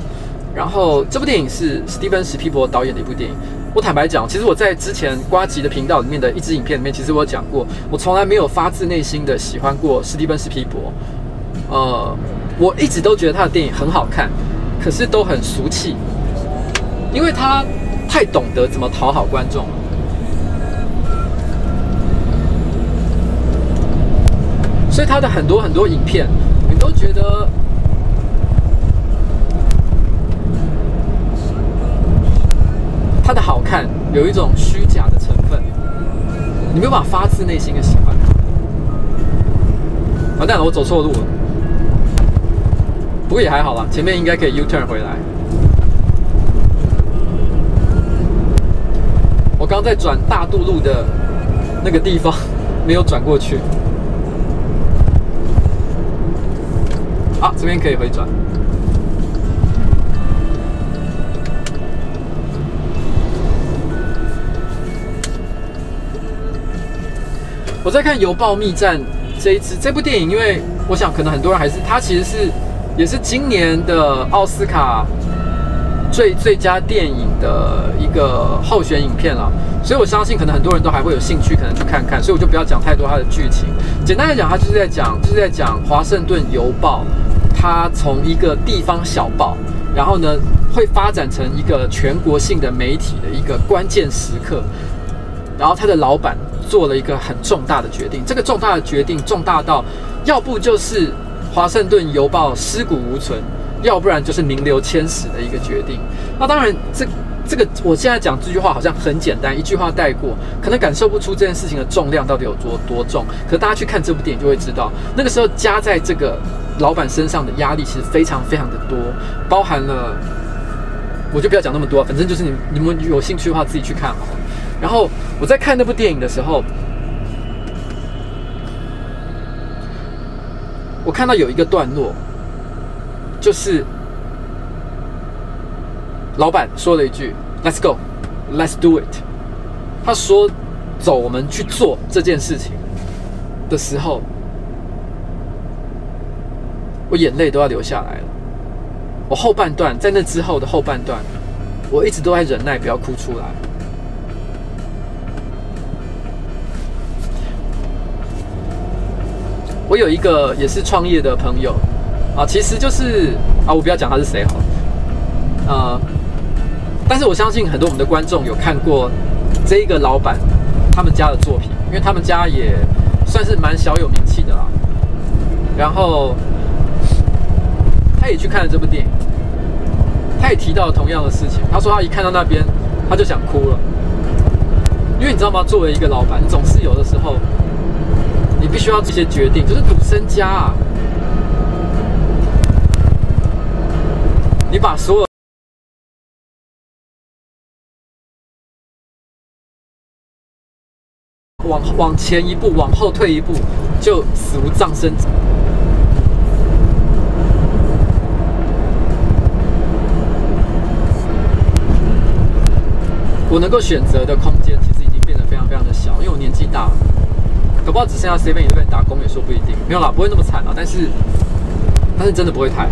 然后这部电影是史蒂芬史匹柏导演的一部电影。我坦白讲，其实我在之前瓜吉的频道里面的一支影片里面，其实我讲过，我从来没有发自内心的喜欢过史蒂芬史匹柏。呃，我一直都觉得他的电影很好看，可是都很俗气，因为他太懂得怎么讨好观众了。所以他的很多很多影片，你都觉得。他的好看有一种虚假的成分，你没有办法发自内心的喜欢。完蛋了，我走错路了。不过也还好啦，前面应该可以 U turn 回来。我刚在转大渡路的那个地方 没有转过去。好，这边可以回转。我在看《邮报密战》这一次这部电影，因为我想可能很多人还是它其实是也是今年的奥斯卡最最佳电影的一个候选影片了，所以我相信可能很多人都还会有兴趣，可能去看看，所以我就不要讲太多它的剧情。简单来讲，它就是在讲就是在讲华盛顿邮报，它从一个地方小报，然后呢会发展成一个全国性的媒体的一个关键时刻，然后它的老板。做了一个很重大的决定，这个重大的决定重大到，要不就是华盛顿邮报尸骨无存，要不然就是名留千史的一个决定。那当然，这这个我现在讲这句话好像很简单，一句话带过，可能感受不出这件事情的重量到底有多多重。可大家去看这部电影就会知道，那个时候加在这个老板身上的压力其实非常非常的多，包含了，我就不要讲那么多，反正就是你你们有兴趣的话自己去看好了。然后我在看那部电影的时候，我看到有一个段落，就是。老板说了一句：“Let's go, let's do it。”他说：“走，我们去做这件事情。”的时候，我眼泪都要流下来了。我后半段在那之后的后半段，我一直都在忍耐，不要哭出来。我有一个也是创业的朋友啊，其实就是啊，我不要讲他是谁好了，呃。但是我相信很多我们的观众有看过这一个老板他们家的作品，因为他们家也算是蛮小有名气的啦。然后他也去看了这部电影，他也提到了同样的事情。他说他一看到那边他就想哭了，因为你知道吗？作为一个老板，总是有的时候必须要这些决定，就是赌身家啊，你把所有。往往前一步，往后退一步，就死无葬身。我能够选择的空间，其实已经变得非常非常的小，因为我年纪大了，搞不好只剩下 seven eleven 打工也说不一定。没有啦，不会那么惨啦，但是，但是真的不会太好。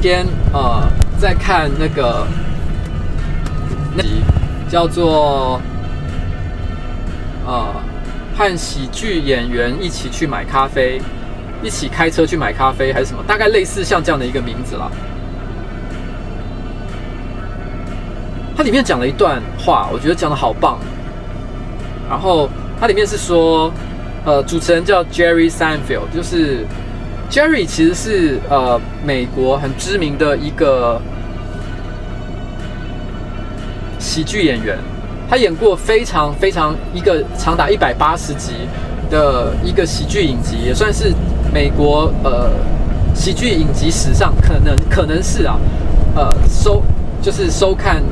今天呃，在看那个。那集叫做呃，和喜剧演员一起去买咖啡，一起开车去买咖啡，还是什么？大概类似像这样的一个名字啦。它里面讲了一段话，我觉得讲的好棒。然后它里面是说，呃，主持人叫 Jerry Seinfeld，就是 Jerry 其实是呃美国很知名的一个。喜剧演员，他演过非常非常一个长达一百八十集的一个喜剧影集，也算是美国呃喜剧影集史上可能可能是啊呃收就是收看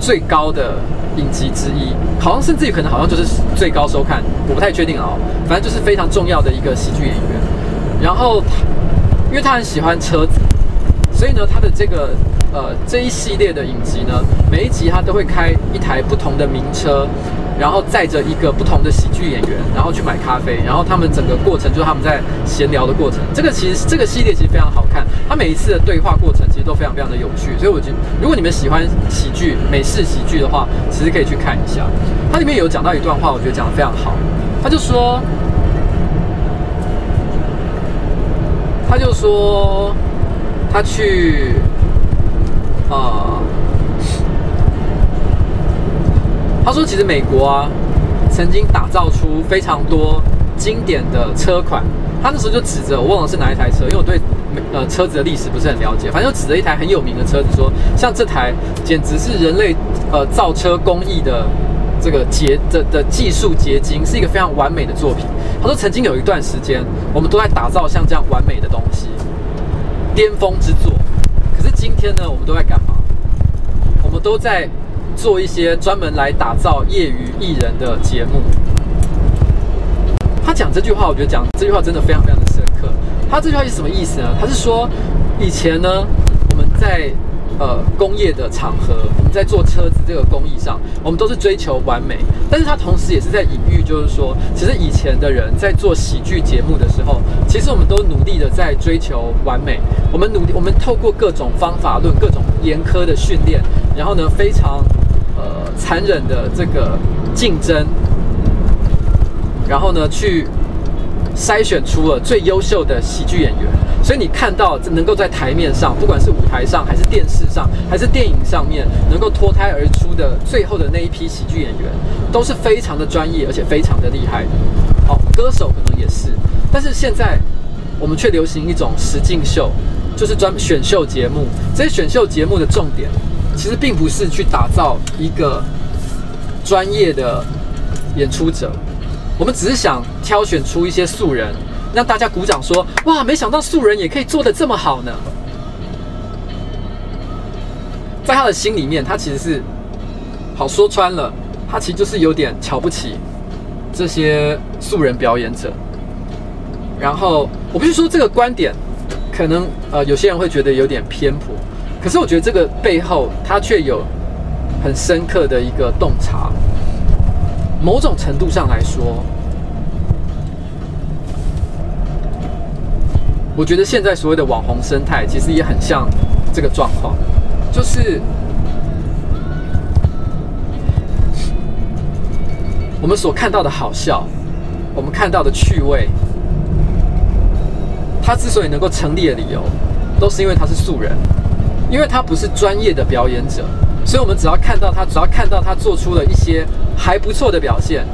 最高的影集之一，好像甚至于可能好像就是最高收看，我不太确定啊，反正就是非常重要的一个喜剧演员。然后因为他很喜欢车子，所以呢他的这个。呃，这一系列的影集呢，每一集他都会开一台不同的名车，然后载着一个不同的喜剧演员，然后去买咖啡，然后他们整个过程就是他们在闲聊的过程。这个其实这个系列其实非常好看，他每一次的对话过程都非常非常的有趣。所以我觉得，如果你们喜欢喜剧、美式喜剧的话，其实可以去看一下。它里面有讲到一段话，我觉得讲的非常好。他就说，他就说，他去。啊、他说，其实美国啊，曾经打造出非常多经典的车款。他那时候就指着，我忘了是哪一台车，因为我对呃车子的历史不是很了解。反正就指着一台很有名的车子说，像这台简直是人类呃造车工艺的这个结的的技术结晶，是一个非常完美的作品。他说，曾经有一段时间，我们都在打造像这样完美的东西，巅峰之作。可是今天呢，我们都在干嘛？我们都在做一些专门来打造业余艺人的节目。他讲这句话，我觉得讲这句话真的非常非常的。他这句话是什么意思呢？他是说，以前呢，我们在。呃，工业的场合，我们在做车子这个工艺上，我们都是追求完美。但是他同时也是在隐喻，就是说，其实以前的人在做喜剧节目的时候，其实我们都努力的在追求完美。我们努力，我们透过各种方法论、各种严苛的训练，然后呢，非常呃残忍的这个竞争，然后呢，去筛选出了最优秀的喜剧演员。所以你看到这能够在台面上，不管是舞台上，还是电视上，还是电影上面，能够脱胎而出的最后的那一批喜剧演员，都是非常的专业，而且非常的厉害的。好，歌手可能也是，但是现在我们却流行一种实境秀，就是专选秀节目。这些选秀节目的重点，其实并不是去打造一个专业的演出者，我们只是想挑选出一些素人，让大家鼓掌说：“哇，没想到素人也可以做得这么好呢。”在他的心里面，他其实是好说穿了，他其实就是有点瞧不起这些素人表演者。然后我必须说，这个观点可能呃有些人会觉得有点偏颇，可是我觉得这个背后他却有很深刻的一个洞察。某种程度上来说，我觉得现在所谓的网红生态其实也很像这个状况，就是我们所看到的好笑，我们看到的趣味。他之所以能够成立的理由，都是因为他是素人，因为他不是专业的表演者，所以我们只要看到他，只要看到他做出了一些还不错的表现，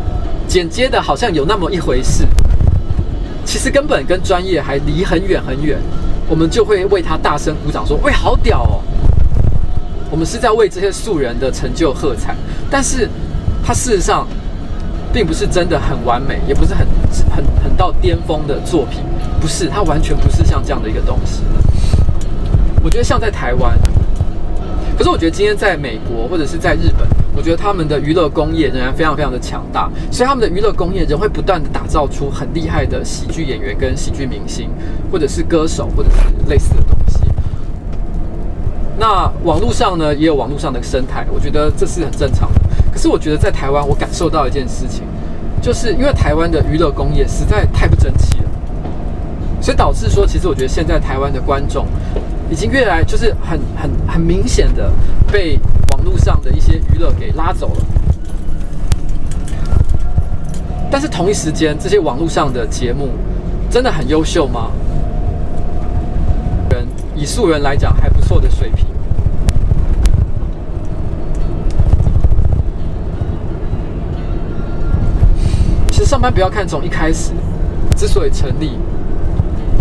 剪接的好像有那么一回事，其实根本跟专业还离很远很远，我们就会为他大声鼓掌说：“喂，好屌哦！”我们是在为这些素人的成就喝彩，但是他事实上并不是真的很完美，也不是很很很到巅峰的作品。不是，它完全不是像这样的一个东西。我觉得像在台湾，可是我觉得今天在美国或者是在日本，我觉得他们的娱乐工业仍然非常非常的强大，所以他们的娱乐工业仍会不断的打造出很厉害的喜剧演员跟喜剧明星，或者是歌手，或者是类似的东西。那网络上呢，也有网络上的生态，我觉得这是很正常的。可是我觉得在台湾，我感受到一件事情，就是因为台湾的娱乐工业实在太不争气了。所以导致说，其实我觉得现在台湾的观众已经越来就是很很很明显的被网络上的一些娱乐给拉走了。但是同一时间，这些网络上的节目真的很优秀吗？人以素人来讲还不错的水平。其实上班不要看从一开始之所以成立。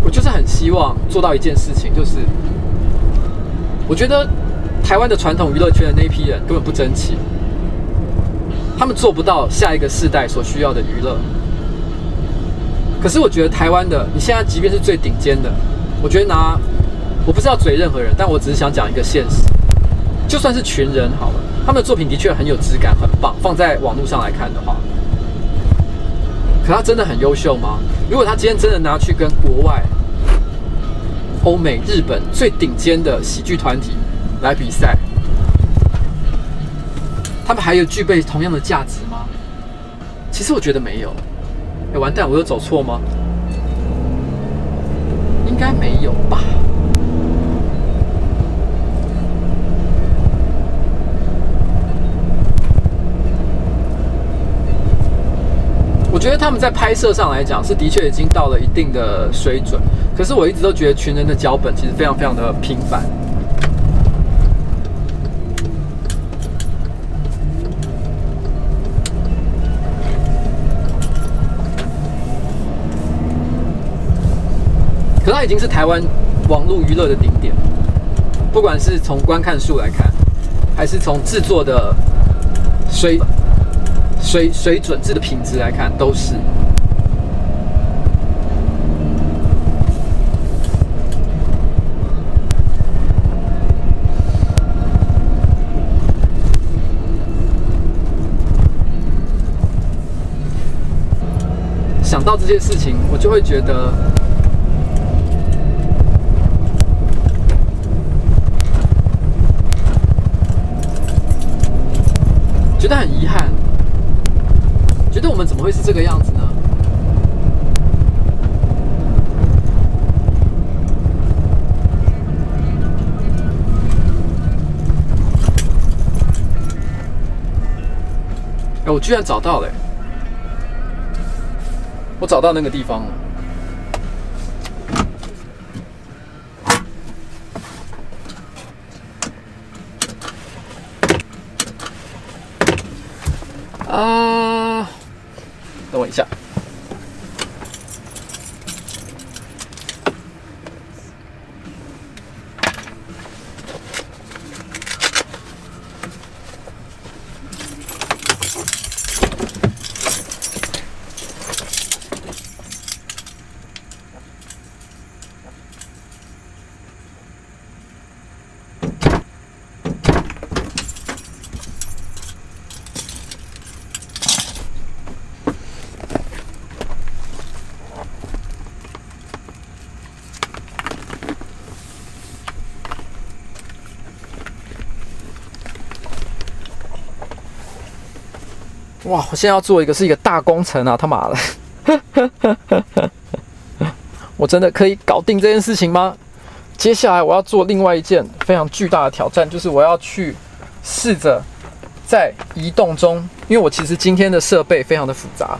我就是很希望做到一件事情，就是我觉得台湾的传统娱乐圈的那一批人根本不争气，他们做不到下一个世代所需要的娱乐。可是我觉得台湾的，你现在即便是最顶尖的，我觉得拿我不是要嘴任何人，但我只是想讲一个现实，就算是群人好了，他们的作品的确很有质感，很棒，放在网络上来看的话。可他真的很优秀吗？如果他今天真的拿去跟国外、欧美、日本最顶尖的喜剧团体来比赛，他们还有具备同样的价值吗？其实我觉得没有。哎，完蛋，我有走错吗？应该没有吧。我觉得他们在拍摄上来讲是的确已经到了一定的水准，可是我一直都觉得群人的脚本其实非常非常的平凡。可他已经是台湾网络娱乐的顶点，不管是从观看数来看，还是从制作的水。水水准质的品质来看，都是。想到这些事情，我就会觉得，觉得很遗憾。觉得我们怎么会是这个样子呢？哎，我居然找到了！我找到那个地方了。哇！我现在要做一个是一个大工程啊！他妈的，我真的可以搞定这件事情吗？接下来我要做另外一件非常巨大的挑战，就是我要去试着在移动中，因为我其实今天的设备非常的复杂。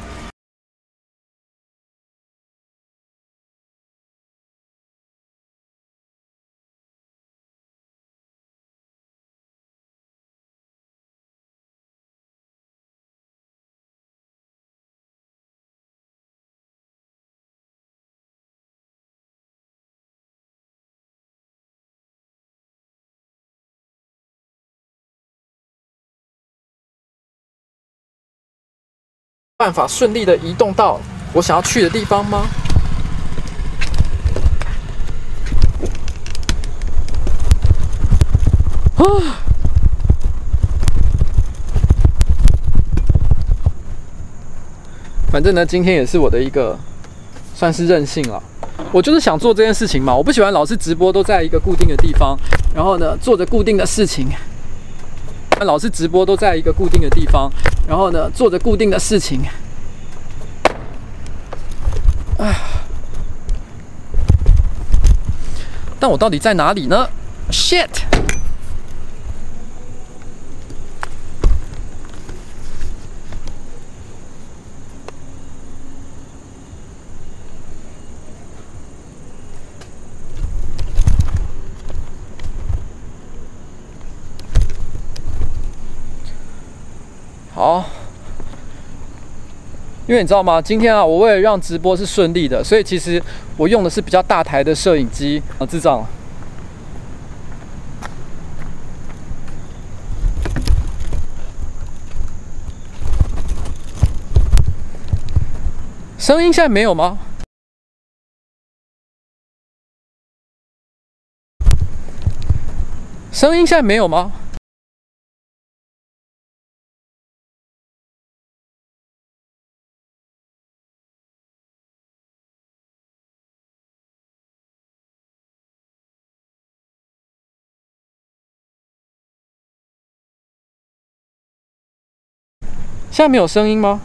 办法顺利的移动到我想要去的地方吗？啊！反正呢，今天也是我的一个算是任性了。我就是想做这件事情嘛，我不喜欢老是直播都在一个固定的地方，然后呢，做着固定的事情。老是直播都在一个固定的地方，然后呢，做着固定的事情。哎，但我到底在哪里呢？Shit！好，因为你知道吗？今天啊，我为了让直播是顺利的，所以其实我用的是比较大台的摄影机啊，智障。声音现在没有吗？声音现在没有吗？现在没有声音吗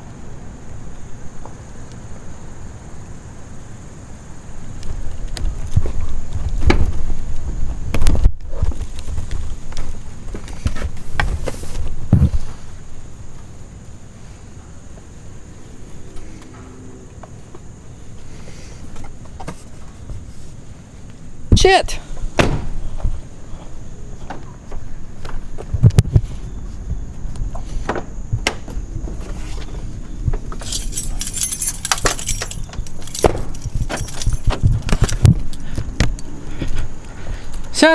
？Shit！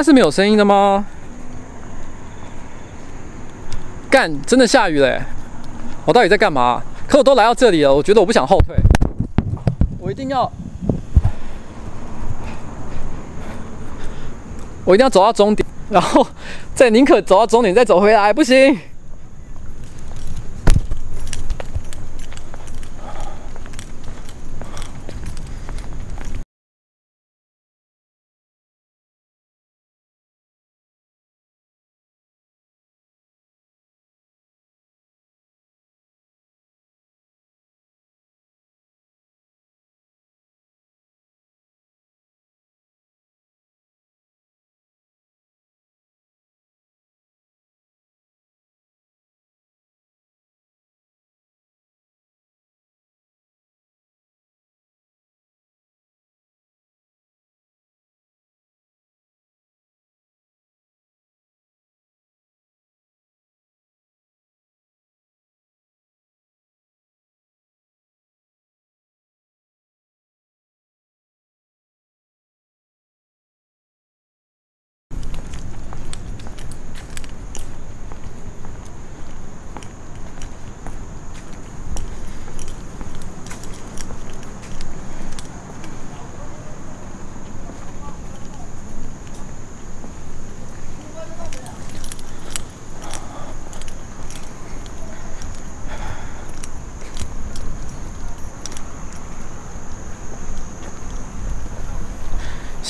在是没有声音的吗？干，真的下雨了！我到底在干嘛？可我都来到这里了，我觉得我不想后退，我一定要，我一定要走到终点，然后再宁可走到终点再走回来，不行。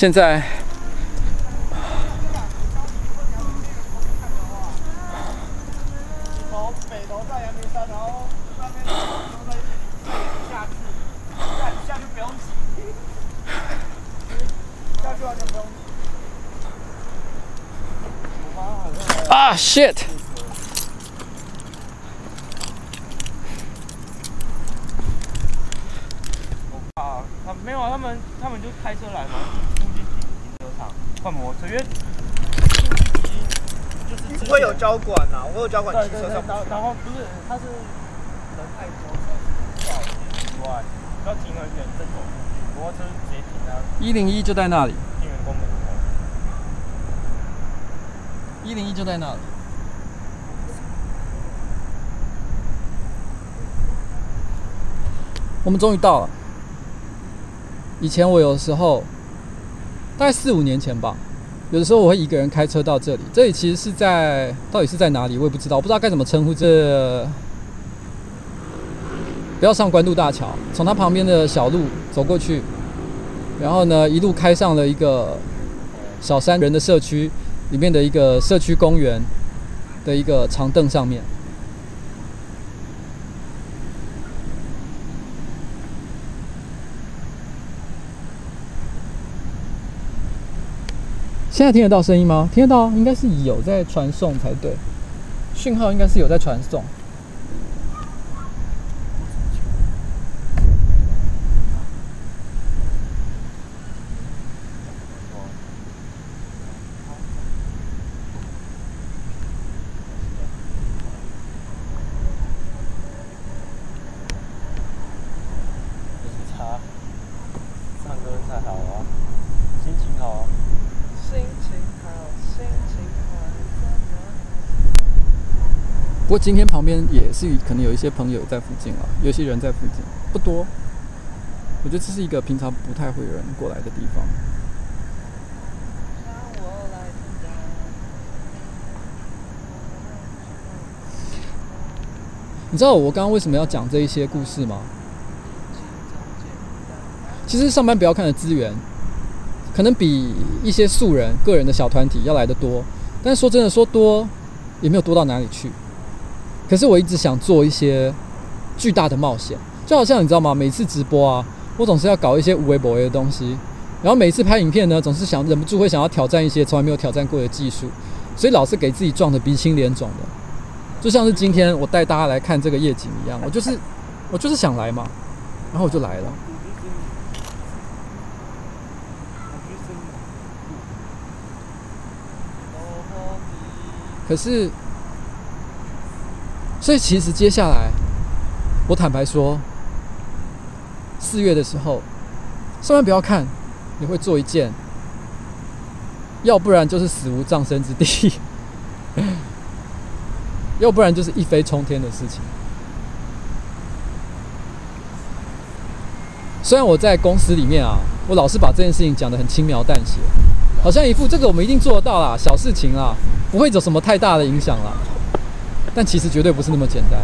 现在北阳明山，上面，下去下去不用挤，下去完全不用挤。啊，shit！交管呐，我有交管汽车上。然后然后不是，他是人太多才不好停之外，要停很远，正走出去，摩托车直接停在一零一就在那里。店员工门口。一零一就在那里。我们终于到了。以前我有时候，大概四五年前吧，有的时候我会一个人开车到这里。这里其实是在，到底是在哪里，我也不知道，我不知道该怎么称呼这。不要上关渡大桥，从它旁边的小路走过去，然后呢，一路开上了一个小山人的社区里面的一个社区公园的一个长凳上面。现在听得到声音吗？听得到，应该是有在传送才对，讯号应该是有在传送。不过今天旁边也是可能有一些朋友在附近啊，有些人在附近，不多。我觉得这是一个平常不太会有人过来的地方。你知道我刚刚为什么要讲这一些故事吗？其实上班不要看的资源，可能比一些素人个人的小团体要来得多。但是说真的，说多也没有多到哪里去。可是我一直想做一些巨大的冒险，就好像你知道吗？每次直播啊，我总是要搞一些无微不微的东西，然后每次拍影片呢，总是想忍不住会想要挑战一些从来没有挑战过的技术，所以老是给自己撞得鼻青脸肿的。就像是今天我带大家来看这个夜景一样，我就是我就是想来嘛，然后我就来了。可是。所以其实接下来，我坦白说，四月的时候，千万不要看，你会做一件，要不然就是死无葬身之地，要不然就是一飞冲天的事情。虽然我在公司里面啊，我老是把这件事情讲得很轻描淡写，好像一副这个我们一定做得到啦，小事情啦，不会有什么太大的影响啦。但其实绝对不是那么简单。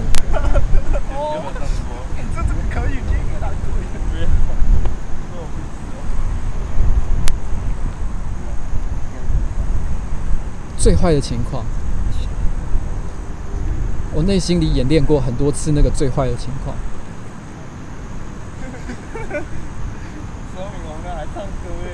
最坏的情况，我内心里演练过很多次那个最坏的情况。说明我们还唱歌耶。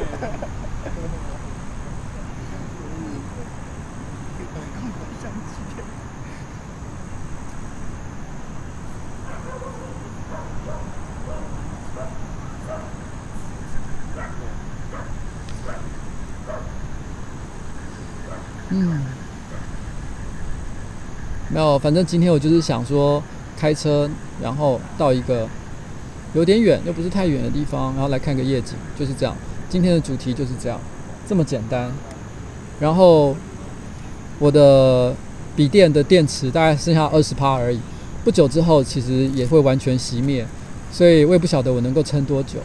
嗯，反正今天我就是想说，开车然后到一个有点远又不是太远的地方，然后来看个夜景，就是这样。今天的主题就是这样，这么简单。然后我的笔电的电池大概剩下二十趴而已，不久之后其实也会完全熄灭，所以我也不晓得我能够撑多久。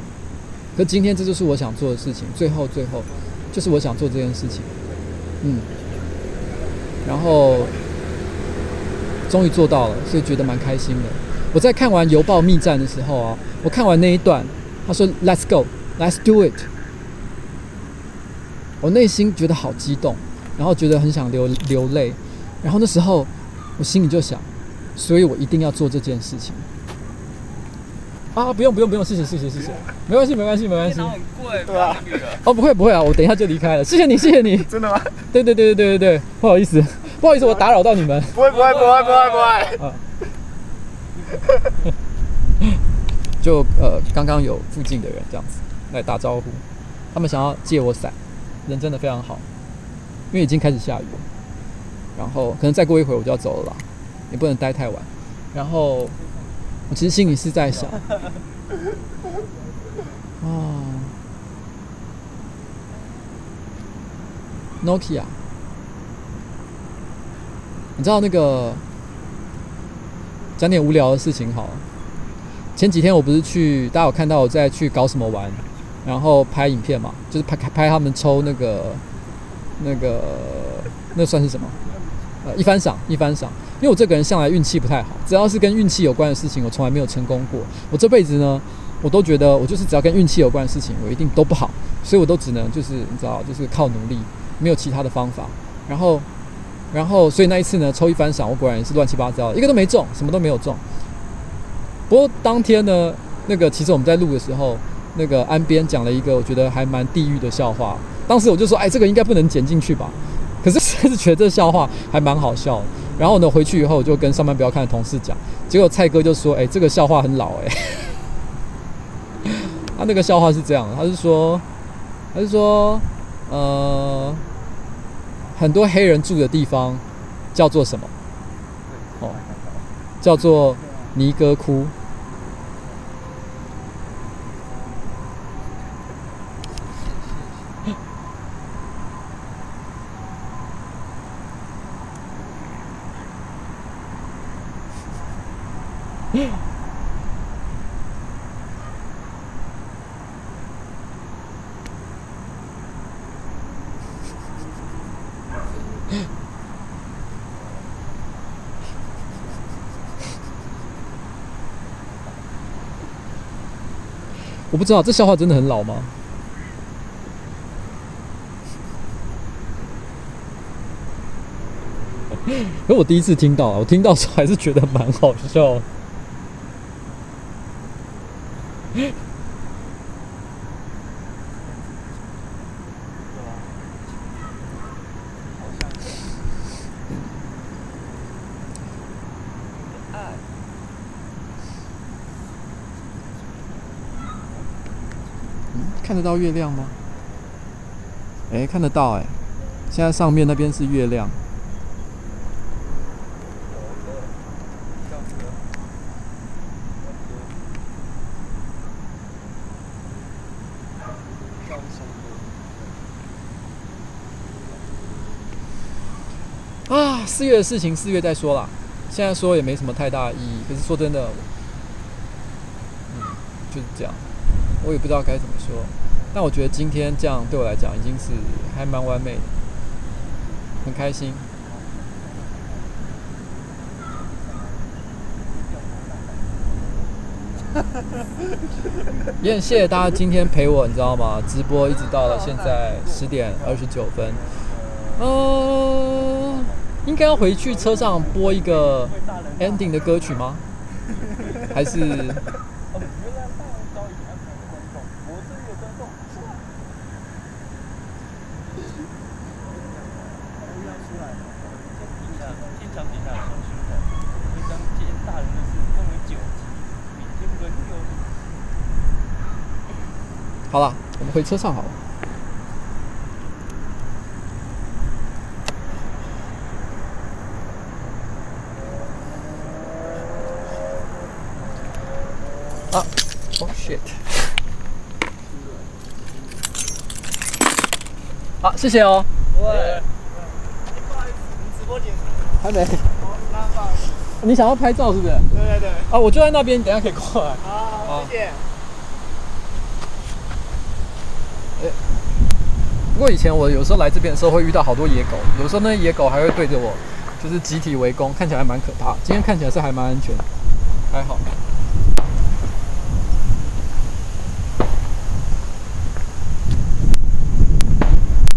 可今天这就是我想做的事情，最后最后就是我想做这件事情，嗯。然后终于做到了，所以觉得蛮开心的。我在看完邮报密战的时候啊，我看完那一段，他说 “Let's go, let's do it”，我内心觉得好激动，然后觉得很想流流泪。然后那时候我心里就想，所以我一定要做这件事情。啊，不用不用不用，谢谢谢谢谢谢，没关系没关系没关系。很贵，对啊。哦，不会不会啊，我等一下就离开了。谢谢你谢谢你。真的吗？对对对对对对对，不好意思。不好意思，我打扰到你们。不会不会不会不会不会。啊。就呃，刚刚有附近的人这样子来打招呼，他们想要借我伞，人真的非常好，因为已经开始下雨了，然后可能再过一会儿我就要走了啦，也不能待太晚。然后我其实心里是在想，哦，Nokia，你知道那个讲点无聊的事情好了。前几天我不是去，大家有看到我在去搞什么玩，然后拍影片嘛，就是拍拍他们抽那个那个那算是什么？呃，一番赏，一番赏。因为我这个人向来运气不太好，只要是跟运气有关的事情，我从来没有成功过。我这辈子呢，我都觉得我就是只要跟运气有关的事情，我一定都不好，所以我都只能就是你知道，就是靠努力，没有其他的方法。然后，然后，所以那一次呢，抽一番赏，我果然是乱七八糟，一个都没中，什么都没有中。不过当天呢，那个其实我们在录的时候，那个安边讲了一个我觉得还蛮地狱的笑话。当时我就说，哎，这个应该不能剪进去吧？可是还是觉得这笑话还蛮好笑。然后呢，回去以后我就跟上班不要看的同事讲，结果蔡哥就说，哎，这个笑话很老哎。他那个笑话是这样，他是说，他是说，呃，很多黑人住的地方叫做什么？哦，叫做。尼哥窟。不知道这笑话真的很老吗？可我第一次听到，我听到时候还是觉得蛮好笑。看得到月亮吗？哎，看得到哎！现在上面那边是月亮。啊，四月的事情四月再说啦，现在说也没什么太大意义。可是说真的，嗯，就是这样。我也不知道该怎么说，但我觉得今天这样对我来讲已经是还蛮完美的，很开心。也很谢谢大家今天陪我，你知道吗？直播一直到了现在十点二十九分。嗯，应该要回去车上播一个 ending 的歌曲吗？还是？好了，我们回车上好了。啊，Oh shit！好，谢谢哦。喂。不好意思，你直播结束？还没。你想要拍照是不是？对对对。啊，我就在那边，你等下可以过来。好，谢谢。不过以前我有时候来这边的时候会遇到好多野狗，有时候那野狗还会对着我，就是集体围攻，看起来蛮可怕。今天看起来是还蛮安全，